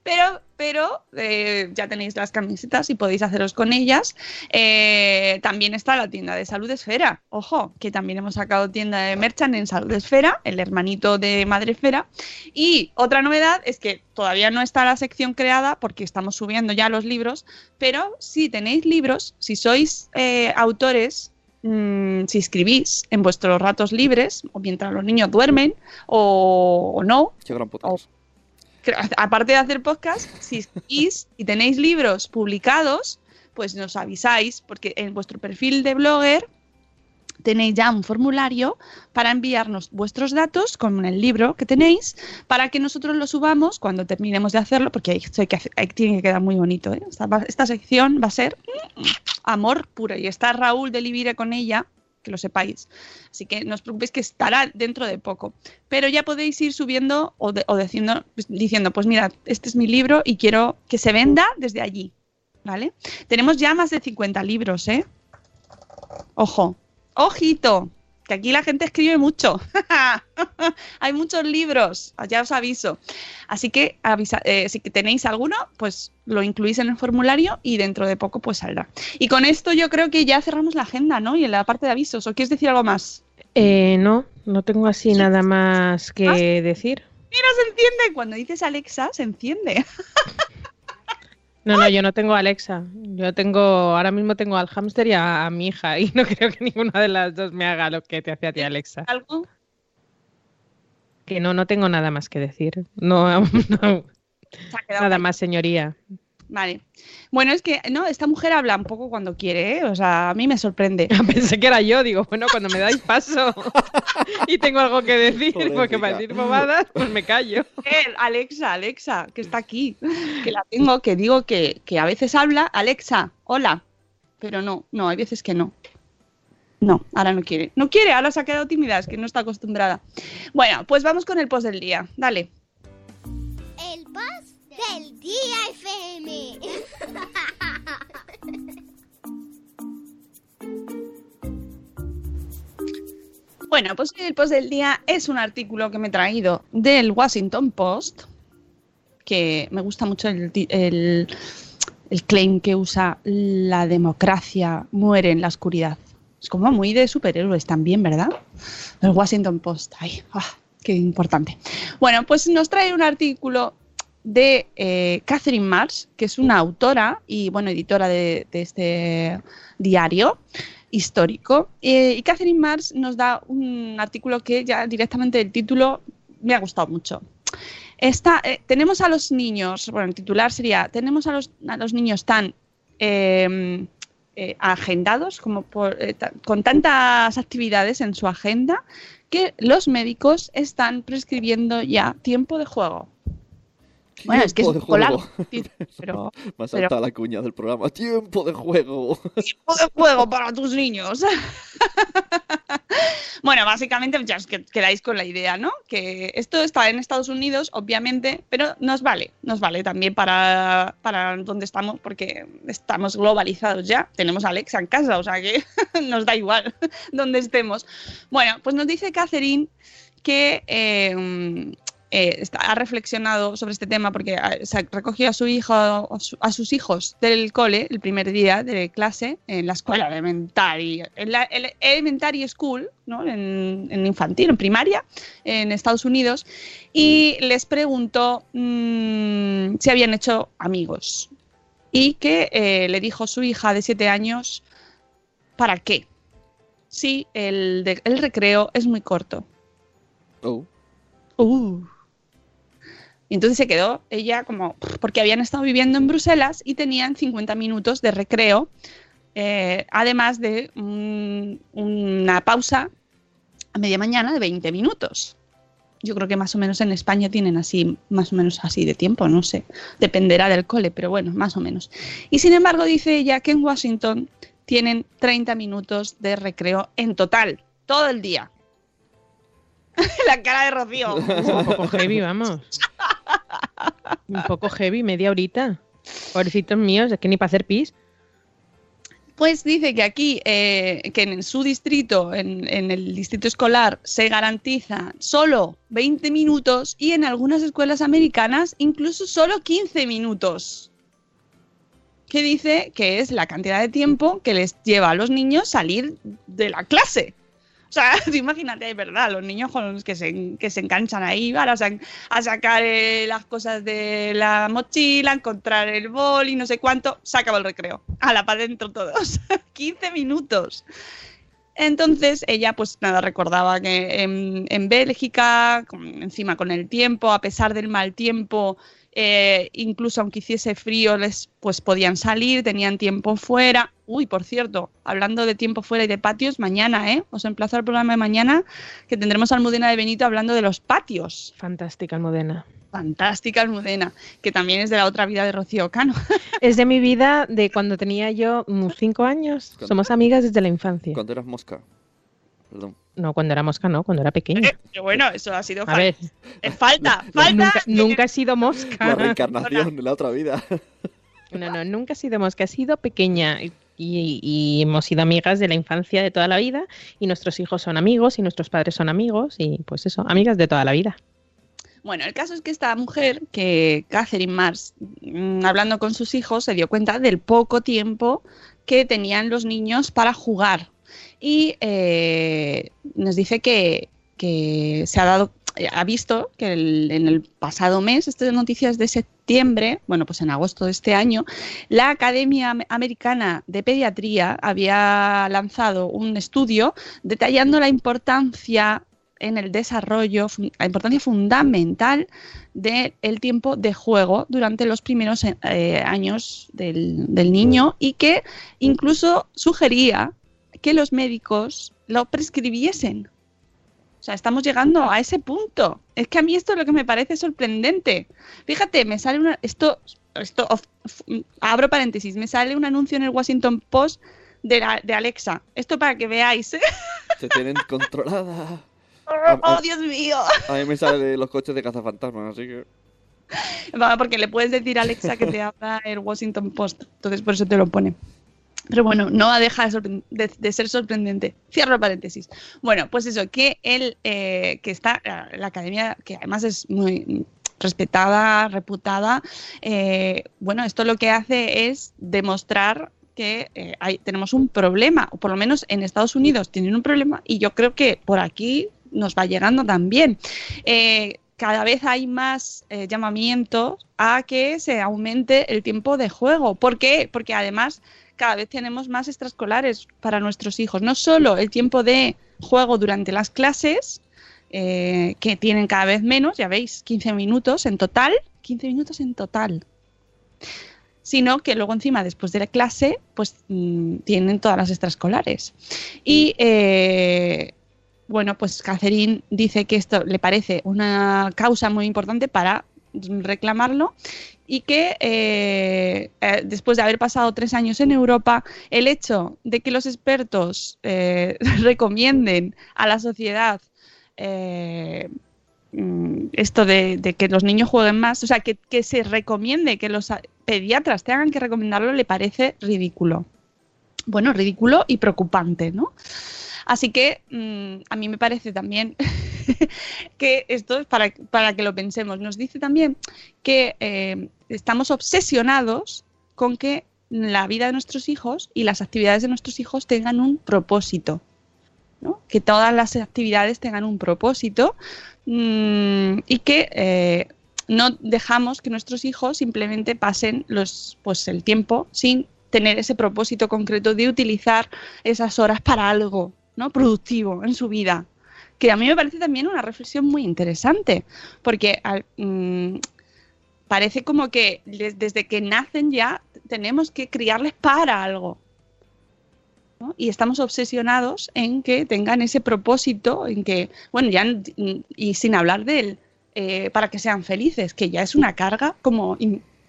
Pero, pero eh, ya tenéis las camisetas y podéis haceros con ellas. Eh, también está la tienda de Salud Esfera. Ojo, que también hemos sacado tienda de Merchant en Salud Esfera, el hermanito de Madre Esfera. Y otra novedad es que todavía no está la sección creada porque estamos subiendo ya los libros, pero si tenéis libros, si sois eh, autores mm, si escribís en vuestros ratos libres o mientras los niños duermen o, o no, que- aparte de hacer podcast, si y tenéis libros publicados, pues nos avisáis, porque en vuestro perfil de blogger tenéis ya un formulario para enviarnos vuestros datos con el libro que tenéis para que nosotros lo subamos cuando terminemos de hacerlo, porque hay, hay que tiene que quedar muy bonito. ¿eh? Esta, esta sección va a ser amor puro y está Raúl de Livire con ella, que lo sepáis. Así que no os preocupéis que estará dentro de poco. Pero ya podéis ir subiendo o, de- diciendo, diciendo, pues mira, este es mi libro y quiero que se venda desde allí. ¿Vale? Tenemos ya más de 50 libros, ¿eh? Ojo, ojito, que aquí la gente escribe mucho. Hay muchos libros, ya os aviso. Así que avisa- eh, si tenéis alguno, pues lo incluís en el formulario y dentro de poco pues saldrá. Y con esto yo creo que ya cerramos la agenda, ¿no? Y en la parte de avisos, ¿o quieres decir algo más? Eh, no, no tengo así nada más que decir. Mira, se enciende. Cuando dices Alexa, se enciende. No, no, yo no tengo a Alexa. Yo tengo, ahora mismo tengo al hámster y a, a mi hija y no creo que ninguna de las dos me haga lo que te hace a ti, Alexa. ¿Algo? Que no, no tengo nada más que decir. No, no, nada más, señoría. Vale. Bueno, es que, no, esta mujer habla un poco cuando quiere, ¿eh? O sea, a mí me sorprende. Pensé que era yo, digo, bueno, cuando me dais paso y tengo algo que decir, porque para decir bobadas, pues me callo. Eh, Alexa, Alexa, que está aquí, que la tengo, que digo que, que a veces habla, Alexa, hola, pero no, no, hay veces que no. No, ahora no quiere. No quiere, ahora se ha quedado tímida, es que no está acostumbrada. Bueno, pues vamos con el post del día. Dale. Del día FM. Bueno, pues el post del día es un artículo que me he traído del Washington Post, que me gusta mucho el, el- el claim que usa la democracia muere en la oscuridad. Es como muy de superhéroes también, ¿verdad? El Washington Post, ay, ah, qué importante. Bueno, pues nos trae un artículo de eh, Catherine Mars, que es una autora y, bueno, editora de, este diario histórico. Eh, y Catherine Mars nos da un artículo que ya directamente el título me ha gustado mucho. Eh, tenemos a los niños, bueno, el titular sería, tenemos a los, a los niños tan eh, agendados, como por, con tantas actividades en su agenda, que los médicos están prescribiendo ya tiempo de juego. Bueno, es que es sí, pero Me ha pero- la cuña del programa. Tiempo de juego. tiempo de juego para tus niños. bueno, básicamente ya os que- quedáis con la idea, ¿no? Que esto está en Estados Unidos, obviamente, pero nos vale, nos vale también para, para donde estamos, porque estamos globalizados ya. Tenemos a Alexa en casa, o sea que nos da igual donde estemos. Bueno, pues nos dice Catherine que eh, eh, está- ha reflexionado sobre este tema porque ha- se recogió a su hijo a, su- a sus hijos del cole el primer día de clase en la escuela elementary en la ele- elementary school ¿no? en, en infantil en primaria en Estados Unidos y les preguntó mm, si habían hecho amigos y que eh, le dijo su hija de siete años para qué si el, de- el recreo es muy corto Oh. Uh. Y entonces se quedó ella como, porque habían estado viviendo en Bruselas y tenían 50 minutos de recreo, eh, además de un- una pausa a media mañana de 20 minutos. Yo creo que más o menos en España tienen así, más o menos así de tiempo, no sé, dependerá del cole, pero bueno, más o menos. Y sin embargo dice ella que en Washington tienen 30 minutos de recreo en total, todo el día. La cara de Rocío. Vamos. Un poco heavy, media horita. Pobrecitos míos, es que ni para hacer pis. Pues dice que aquí, eh, que en su distrito, en, en el distrito escolar, se garantiza solo 20 minutos y en algunas escuelas americanas incluso solo 15 minutos. Que dice que es la cantidad de tiempo que les lleva a los niños salir de la clase. O sea, imagínate, de verdad, los niños con los que se, que enganchan ahí, van a, sa- a sacar eh, las cosas de la mochila, encontrar el bol y no sé cuánto, se acabó el recreo. A la para adentro todos. 15 minutos. Entonces ella, pues nada, recordaba que en, Bélgica, encima con el tiempo, a pesar del mal tiempo, eh, incluso aunque hiciese frío, les pues podían salir, tenían tiempo fuera. Uy, por cierto, hablando de tiempo fuera y de patios, mañana, ¿eh? Os emplazo al programa de mañana que tendremos a Almudena de Benito hablando de los patios. Fantástica, Almudena. Fantástica Almudena, que también es de la otra vida de Rocío Cano. Es de mi vida de cuando tenía yo mm, cinco años. Somos amigas desde la infancia. Cuando eras mosca. Perdón. No, cuando era mosca, no, cuando era pequeña. Pero bueno, eso ha sido A ver, eh, falta, falta. nunca, nunca he sido mosca. La reencarnación de la otra vida. No, no, nunca he sido mosca, he sido pequeña y, hemos sido amigas de la infancia de toda la vida y nuestros hijos son amigos y nuestros padres son amigos y pues eso, amigas de toda la vida. Bueno, el caso es que esta mujer, que Catherine Mars, mm, hablando con sus hijos, se dio cuenta del poco tiempo que tenían los niños para jugar. Y eh, nos dice que, que se ha dado, ha visto que en el pasado mes, esto de noticias de septiembre, bueno, pues en agosto de este año, la Academia Am- Americana de Pediatría había lanzado un estudio detallando la importancia en el desarrollo, la importancia fundamental del tiempo de juego durante los primeros eh, años del, del niño y que incluso sugería que los médicos lo prescribiesen. O sea, estamos llegando a ese punto. Es que a mí esto es lo que me parece sorprendente. Fíjate, me sale una. Esto, esto of- abro paréntesis, me sale un anuncio en el Washington Post de, la- de Alexa. Esto para que veáis. ¿eh? Se tienen controlada. ¡Oh, Dios mío! A mí me sale de los coches de cazafantasmas, así que. Va, Porque le puedes decir a Alexa que te habla el Washington Post, entonces por eso te lo pone. Pero bueno, no deja de, de- ser sorprendente. Cierro paréntesis. Bueno, pues eso, que él, eh, que está, la, academia, que además es muy respetada, reputada, eh, bueno, esto lo que hace es demostrar que eh, tenemos un problema, o por lo menos en Estados Unidos tienen un problema, y yo creo que por aquí nos va llegando también. Eh, cada vez hay más llamamientos a que se aumente el tiempo de juego. ¿Por qué? Porque además cada vez tenemos más extraescolares para nuestros hijos. No solo el tiempo de juego durante las clases, eh, que tienen cada vez menos, ya veis, 15 minutos en total, 15 minutos en total, sino que luego encima, después de la clase, pues mm, tienen todas las extraescolares. Y eh, bueno, pues Catherine dice que esto le parece una causa muy importante para reclamarlo y que eh, eh, después de haber pasado tres años en Europa, el hecho de que los expertos eh, recomienden a la sociedad mm, esto de, que los niños jueguen más, o sea, que, se recomiende, que los pediatras tengan que recomendarlo, le parece ridículo. Bueno, ridículo y preocupante, ¿no? Así que mm, a mí me parece también que esto es para, para que lo pensemos. Nos dice también que eh, estamos obsesionados con que la vida de nuestros hijos y las actividades de nuestros hijos tengan un propósito. ¿no? Que todas las actividades tengan un propósito mm, y que eh, no dejamos que nuestros hijos simplemente pasen los, pues, el tiempo sin tener ese propósito concreto de utilizar esas horas para algo ¿no? productivo en su vida. Que a mí me parece también una reflexión muy interesante, porque mm, parece como que desde que nacen ya tenemos que criarles para algo. Y estamos obsesionados en que tengan ese propósito, en que, bueno, ya, y sin hablar de él, eh, para que sean felices, que ya es una carga como,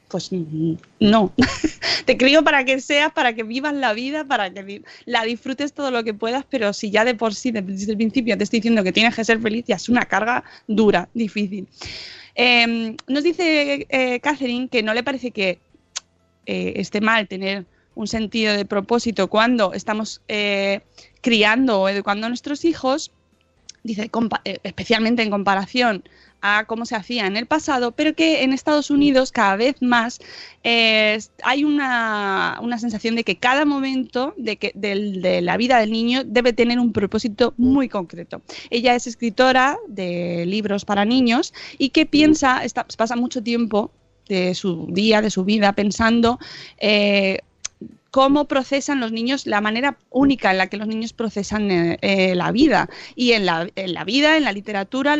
pues mm, no. Te crío para que seas, para que vivas la vida, para que la disfrutes todo lo que puedas, pero si ya de por sí, de- desde el principio te estoy diciendo que tienes que ser feliz, ya es una carga dura, difícil. Eh, nos dice eh, Catherine que no le parece que eh, esté mal tener un sentido de propósito cuando estamos eh, criando o educando a nuestros hijos, dice, eh, especialmente en comparación a cómo se hacía en el pasado, pero que en Estados Unidos cada vez más eh, hay una, una sensación de que cada momento de, que, del- de la vida del niño debe tener un propósito muy concreto. Ella es escritora de libros para niños y que piensa, está- pasa mucho tiempo de su día, de su vida, pensando eh, cómo procesan los niños, la manera única en la que los niños procesan eh, eh, la vida. Y en la, vida, en la literatura,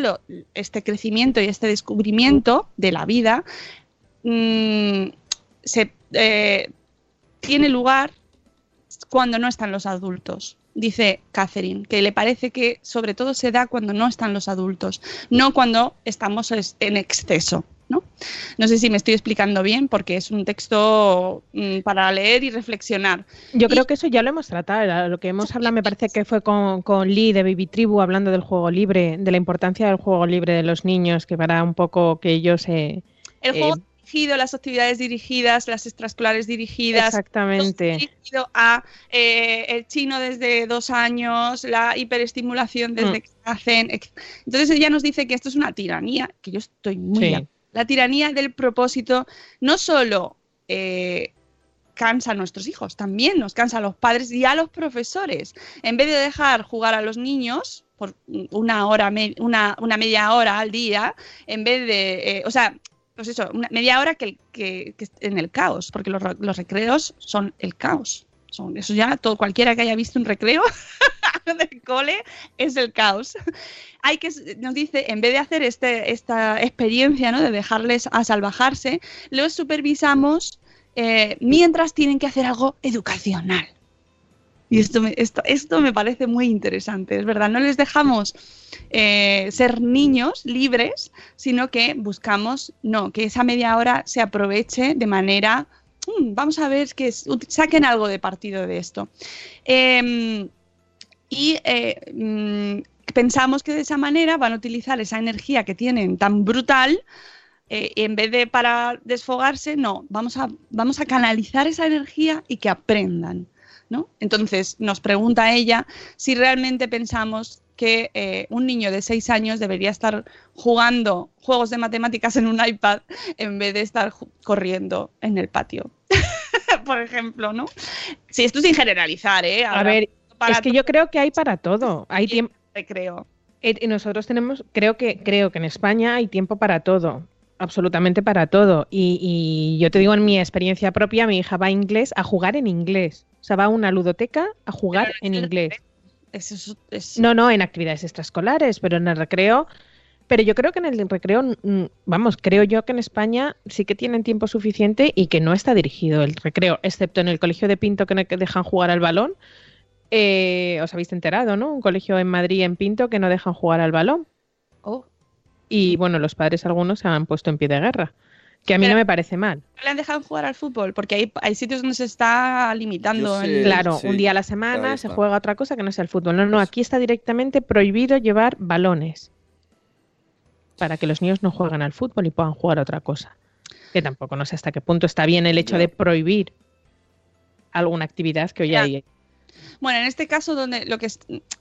este crecimiento y este descubrimiento de la vida mm, se, eh, tiene lugar cuando no están los adultos. Dice Catherine, que le parece que sobre todo se da cuando no están los adultos, no cuando estamos es- en exceso. ¿No? no sé si me estoy explicando bien porque es un texto mm, para leer y reflexionar. Yo creo que eso ya lo hemos tratado. Lo que hemos hablado me parece que fue con, con Lee de Baby Tribu hablando del juego libre, de la importancia del juego libre de los niños, que para un poco que ellos eh, El eh, juego dirigido, las actividades dirigidas, las extraescolares dirigidas. Exactamente. dirigido a eh, el chino desde dos años, la hiperestimulación desde Mm. que nacen. Entonces ella nos dice que esto es una tiranía, que yo estoy muy Sí. La tiranía del propósito no solo eh, cansa a nuestros hijos, también nos cansa a los padres y a los profesores. En vez de dejar jugar a los niños por una hora, una, una media hora al día, en vez de, eh, o sea, pues eso, una media hora que, que, que en el caos, porque los, los recreos son el caos. Son, eso ya todo, cualquiera que haya visto un recreo del cole es el caos. Hay que, nos dice, en vez de hacer este, esta experiencia ¿no? de dejarles a salvajarse, los supervisamos eh, mientras tienen que hacer algo educacional. Y esto me, esto, esto me parece muy interesante, es verdad. No les dejamos eh, ser niños libres, sino que buscamos, no, que esa media hora se aproveche de manera, "Mm, vamos a ver que es- saquen algo de partido de esto. Em, y eh, mm, pensamos que de esa manera van a utilizar esa energía que tienen tan brutal eh, en vez de para desfogarse, no, vamos a, vamos a canalizar esa energía y que aprendan. ¿no? Entonces nos pregunta ella si realmente pensamos que eh, un niño de 6 años debería estar jugando juegos de matemáticas en un iPad en vez de estar corriendo en el patio. Por ejemplo, ¿no? Sí, esto sin generalizar, ¿eh? A ver, para es que yo creo que hay para todo. Hay tiempo. recreo. Eh, nosotros tenemos, creo que, creo que en España hay tiempo para todo, absolutamente para todo. Y, y yo te digo en mi experiencia propia, mi hija va a inglés a jugar en inglés. O sea, va a una ludoteca a jugar en inglés. Es- es- es- No, no, en actividades extraescolares, pero en el recreo. Pero yo creo que en el recreo, vamos, creo yo que en España sí que tienen tiempo suficiente y que no está dirigido el recreo, excepto en el colegio de Pinto que dejan jugar al balón. Eh, os habéis enterado, ¿no? Un colegio en Madrid, en Pinto, que no dejan jugar al balón. Oh. Y bueno, los padres algunos se han puesto en pie de guerra. Que a mí Pero- no me parece mal. ¿No le han dejado jugar al fútbol? Porque hay, hay sitios donde se está limitando. Sé. el- Claro, sí, un día a la semana se juega otra cosa que no sea el fútbol. No, no, aquí está directamente prohibido llevar balones para que los niños no jueguen al fútbol y puedan jugar a otra cosa. Que tampoco no sé hasta qué punto está bien el hecho de prohibir alguna actividad que hoy hay. Bueno, en este caso donde lo que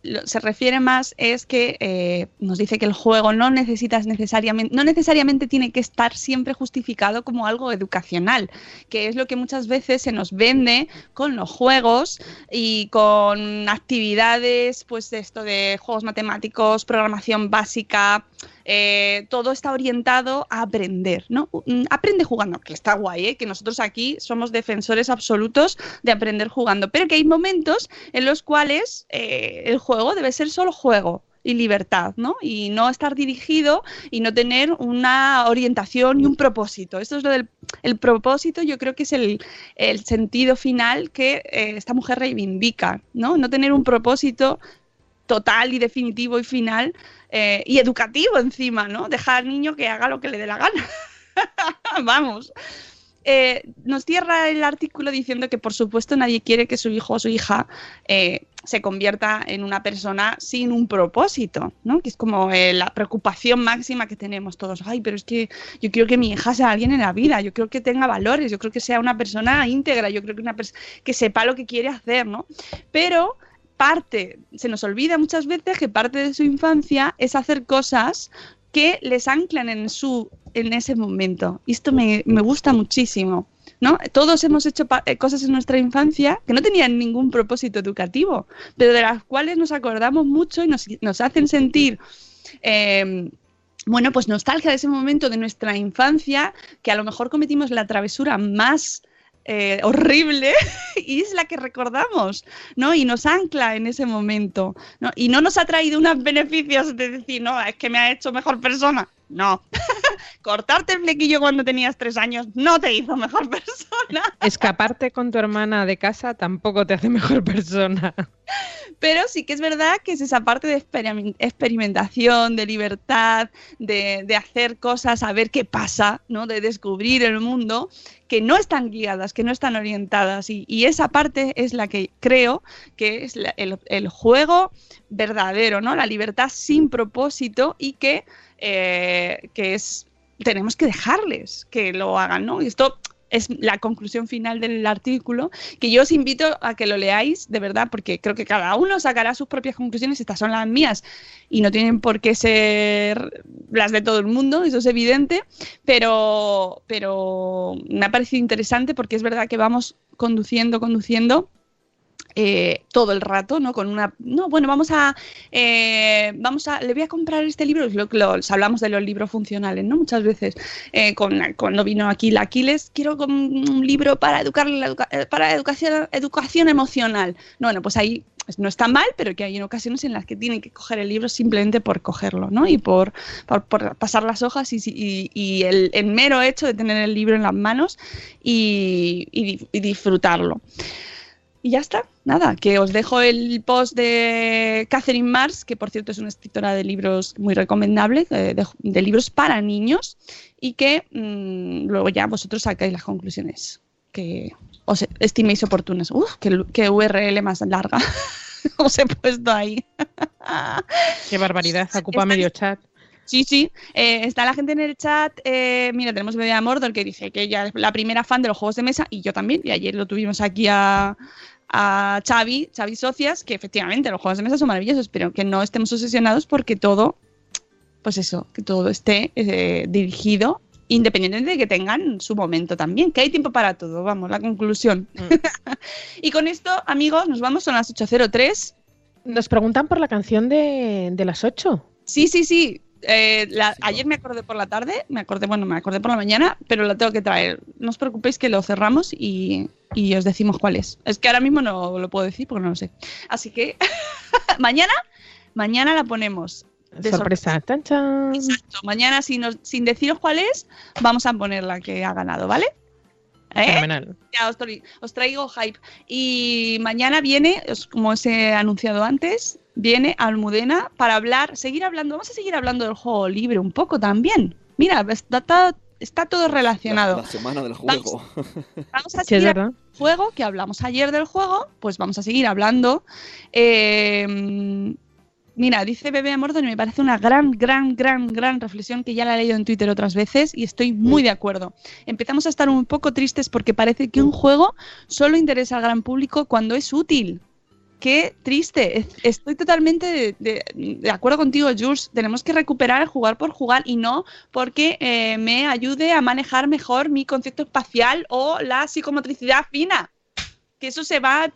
lo- se refiere más es que eh, nos dice que el juego no necesitas necesariamente, no necesariamente tiene que estar siempre justificado como algo educacional, que es lo que muchas veces se nos vende con los juegos y con actividades, pues esto de juegos matemáticos, programación básica, eh, todo está orientado a aprender, ¿no? Mm, Aprende jugando, que está guay, ¿eh? que nosotros aquí somos defensores absolutos de aprender jugando, pero que hay momentos en los cuales eh, el juego debe ser solo juego y libertad, ¿no? Y no estar dirigido y no tener una orientación y un propósito. Esto es lo del el propósito, yo creo que es el, el sentido final que eh, esta mujer reivindica, ¿no? No tener un propósito total y definitivo y final eh, y educativo encima, ¿no? Dejar al niño que haga lo que le dé la gana. Vamos. Eh, nos cierra el artículo diciendo que por supuesto nadie quiere que su hijo o su hija eh, se convierta en una persona sin un propósito, ¿no? Que es como eh, la preocupación máxima que tenemos todos. Ay, pero es que yo quiero que mi hija sea alguien en la vida, yo creo que tenga valores, yo creo que sea una persona íntegra, yo creo que una que sepa lo que quiere hacer, ¿no? Pero parte, se nos olvida muchas veces que parte de su infancia es hacer cosas que les anclan en su en ese momento. Y esto me, me gusta muchísimo. ¿no? Todos hemos hecho eh, cosas en nuestra infancia que no tenían ningún propósito educativo, pero de las cuales nos acordamos mucho y nos, nos hacen sentir eh, bueno, pues nostalgia de ese momento de nuestra infancia, que a lo mejor cometimos la travesura más eh, horrible y es la que recordamos, ¿no? Y nos ancla en ese momento, ¿no? Y no nos ha traído unos beneficios de decir, no, es que me ha hecho mejor persona. No. Cortarte el flequillo cuando tenías tres años no te hizo mejor persona. Escaparte con tu hermana de casa tampoco te hace mejor persona. Pero sí que es verdad que es esa parte de experim- experimentación, de libertad, de, de hacer cosas, a ver qué pasa, ¿no? De descubrir el mundo, que no están guiadas, que no están orientadas. Y, y esa parte es la que creo que es el, el juego verdadero, ¿no? La libertad sin propósito y que, eh, que es. Tenemos que dejarles que lo hagan, ¿no? Y esto es la conclusión final del artículo, que yo os invito a que lo leáis, de verdad, porque creo que cada uno sacará sus propias conclusiones, estas son las mías, y no tienen por qué ser las de todo el mundo, eso es evidente, pero, pero me ha parecido interesante porque es verdad que vamos conduciendo, conduciendo. Eh, todo el rato, ¿no? Con una, no, bueno, vamos a, eh, vamos a, le voy a comprar este libro, lo lo- hablamos de los libros funcionales, ¿no? Muchas veces, eh, con, cuando vino aquí la Aquiles, quiero un libro para educar, eh, para educación, educación emocional. No, bueno, pues ahí no está mal, pero que hay en ocasiones en las que tienen que coger el libro simplemente por cogerlo, ¿no? Y por, por- pasar las hojas y, y- y el, el mero hecho de tener el libro en las manos y disfrutarlo. Y ya está, nada, que os dejo el post de Catherine Mars, que por cierto es una escritora de libros muy recomendable, de, de- de libros para niños, y que mm, luego ya vosotros sacáis las conclusiones que os estiméis oportunas. Uf, qué, qué URL más larga os he puesto ahí. Qué barbaridad, ocupa Está- medio chat. Sí, sí. Eh, está la gente en el chat. eh, mira, tenemos Bebé Mordor que dice que ella es la primera fan de los juegos de mesa y yo también. Y ayer lo tuvimos aquí a, a Xavi, Xavi Socias, que efectivamente los juegos de mesa son maravillosos, pero que no estemos obsesionados porque todo, pues eso, que todo esté eh, dirigido independientemente de que tengan su momento también, que hay tiempo para todo, vamos, la conclusión. y con esto, amigos, nos vamos, son las 8.03. Nos preguntan por la canción de, de las 8. Sí, sí, sí. Eh, la- ayer me acordé por la tarde, me acordé, bueno, me acordé por la mañana, pero la tengo que traer. No os preocupéis que lo cerramos y, y os decimos cuál es. Es que ahora mismo no lo puedo decir porque no lo sé. Así que mañana, mañana la ponemos. de Sorpresa. Chan, chan. Exacto. Mañana, sin, sin deciros cuál es, vamos a poner la que ha ganado, ¿vale? ¿Eh? Fenomenal. Ya os, os traigo hype. Y mañana viene, os- como os he anunciado antes, viene Almudena para hablar, seguir hablando, vamos a seguir hablando del juego libre un poco también. Mira, está, todo- está todo relacionado. La, la semana del juego. Vamos a seguir el juego, que hablamos ayer del juego, pues vamos a seguir hablando. Eh, mira, dice Bebé Amordon y me parece una gran, gran, gran, gran reflexión que ya la he leído en Twitter otras veces y estoy muy de acuerdo. Empezamos a estar un poco tristes porque parece que un juego solo interesa al gran público cuando es útil. Qué triste. Es- Estoy totalmente de, acuerdo contigo, Jules. Tenemos que recuperar jugar por jugar y no porque eh, me ayude a manejar mejor mi concepto espacial o la psicomotricidad fina. Que eso se va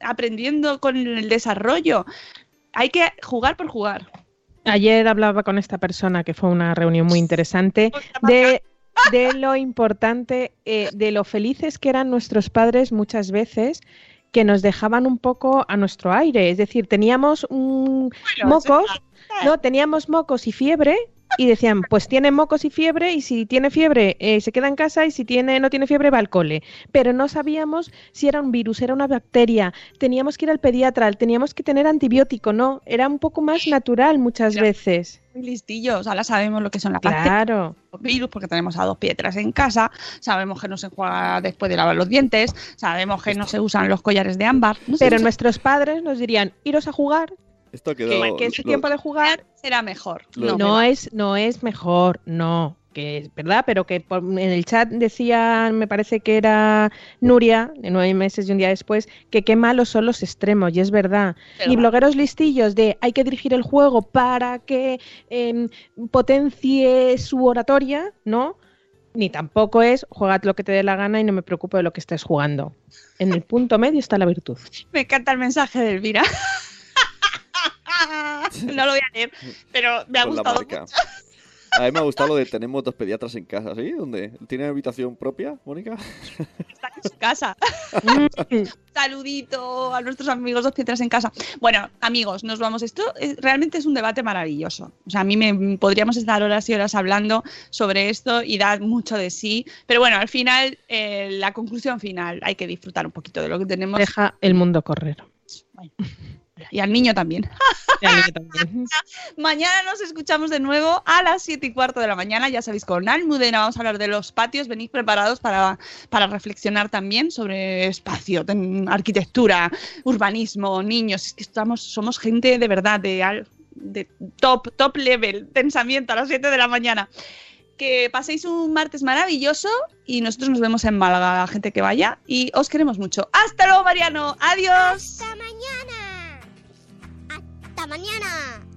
aprendiendo con el desarrollo. Hay que jugar por jugar. Ayer hablaba con esta persona que fue una reunión muy interesante de, de lo importante, eh, de lo felices que eran nuestros padres muchas veces que nos dejaban un poco a nuestro aire. Es decir, teníamos un mocos, no, teníamos mocos y fiebre y decían, pues tiene mocos y fiebre y si tiene fiebre eh, se queda en casa y si tiene no tiene fiebre va al cole. Pero no sabíamos si era un virus, era una bacteria, teníamos que ir al pediatra, teníamos que tener antibiótico, no, era un poco más natural muchas veces. Muy listillos. Ahora sabemos lo que son las bacterias, Claro. los virus, porque tenemos a dos piedras en casa. Sabemos que no se juega después de lavar los dientes. Sabemos que no se usan los collares de ámbar. No Pero usa- nuestros padres nos dirían, iros a jugar, Esto que, quedó. que ese lo- tiempo de jugar será mejor. Lo- no, es, no es mejor, no, que es verdad, pero que por- en el chat decían, me parece que era Nuria, de nueve meses y un día después, que qué malos son los extremos, y es verdad. Pero Ni va. blogueros listillos de hay que dirigir el juego para que em, potencie su oratoria, ¿no? Ni tampoco es juegad lo que te dé la gana y no me preocupo de lo que estés jugando. En el punto medio está la virtud. Me encanta el mensaje de Elvira. no lo voy a leer, pero me ha con gustado. A mí me ha gustado lo de tenemos dos pediatras en casa, ¿sí? ¿Dónde? ¿Tiene habitación propia, Mónica? Están en su casa. Mm, Saludito a nuestros amigos dos piedras en casa. Bueno, amigos, nos vamos. Esto es- realmente es un debate maravilloso. O sea, a mí me podríamos estar horas y horas hablando sobre esto y dar mucho de sí. Pero bueno, al final, eh, la conclusión final, hay que disfrutar un poquito de lo que tenemos. Deja el mundo correr. Y al niño también. Y. Mañana nos escuchamos de nuevo a las 7 y cuarto de la mañana. Ya sabéis, con Almudena vamos a hablar de los patios. Venid preparados para, para reflexionar también sobre espacio, ten- arquitectura, urbanismo, niños. Es que estamos, somos gente de verdad, de top, top level, pensamiento a las 7 de la mañana. Que paséis un martes maravilloso y nosotros nos vemos en Málaga, la gente que vaya. Y os queremos mucho. Hasta luego, Mariano. Adiós. Hasta mañana. Mañana.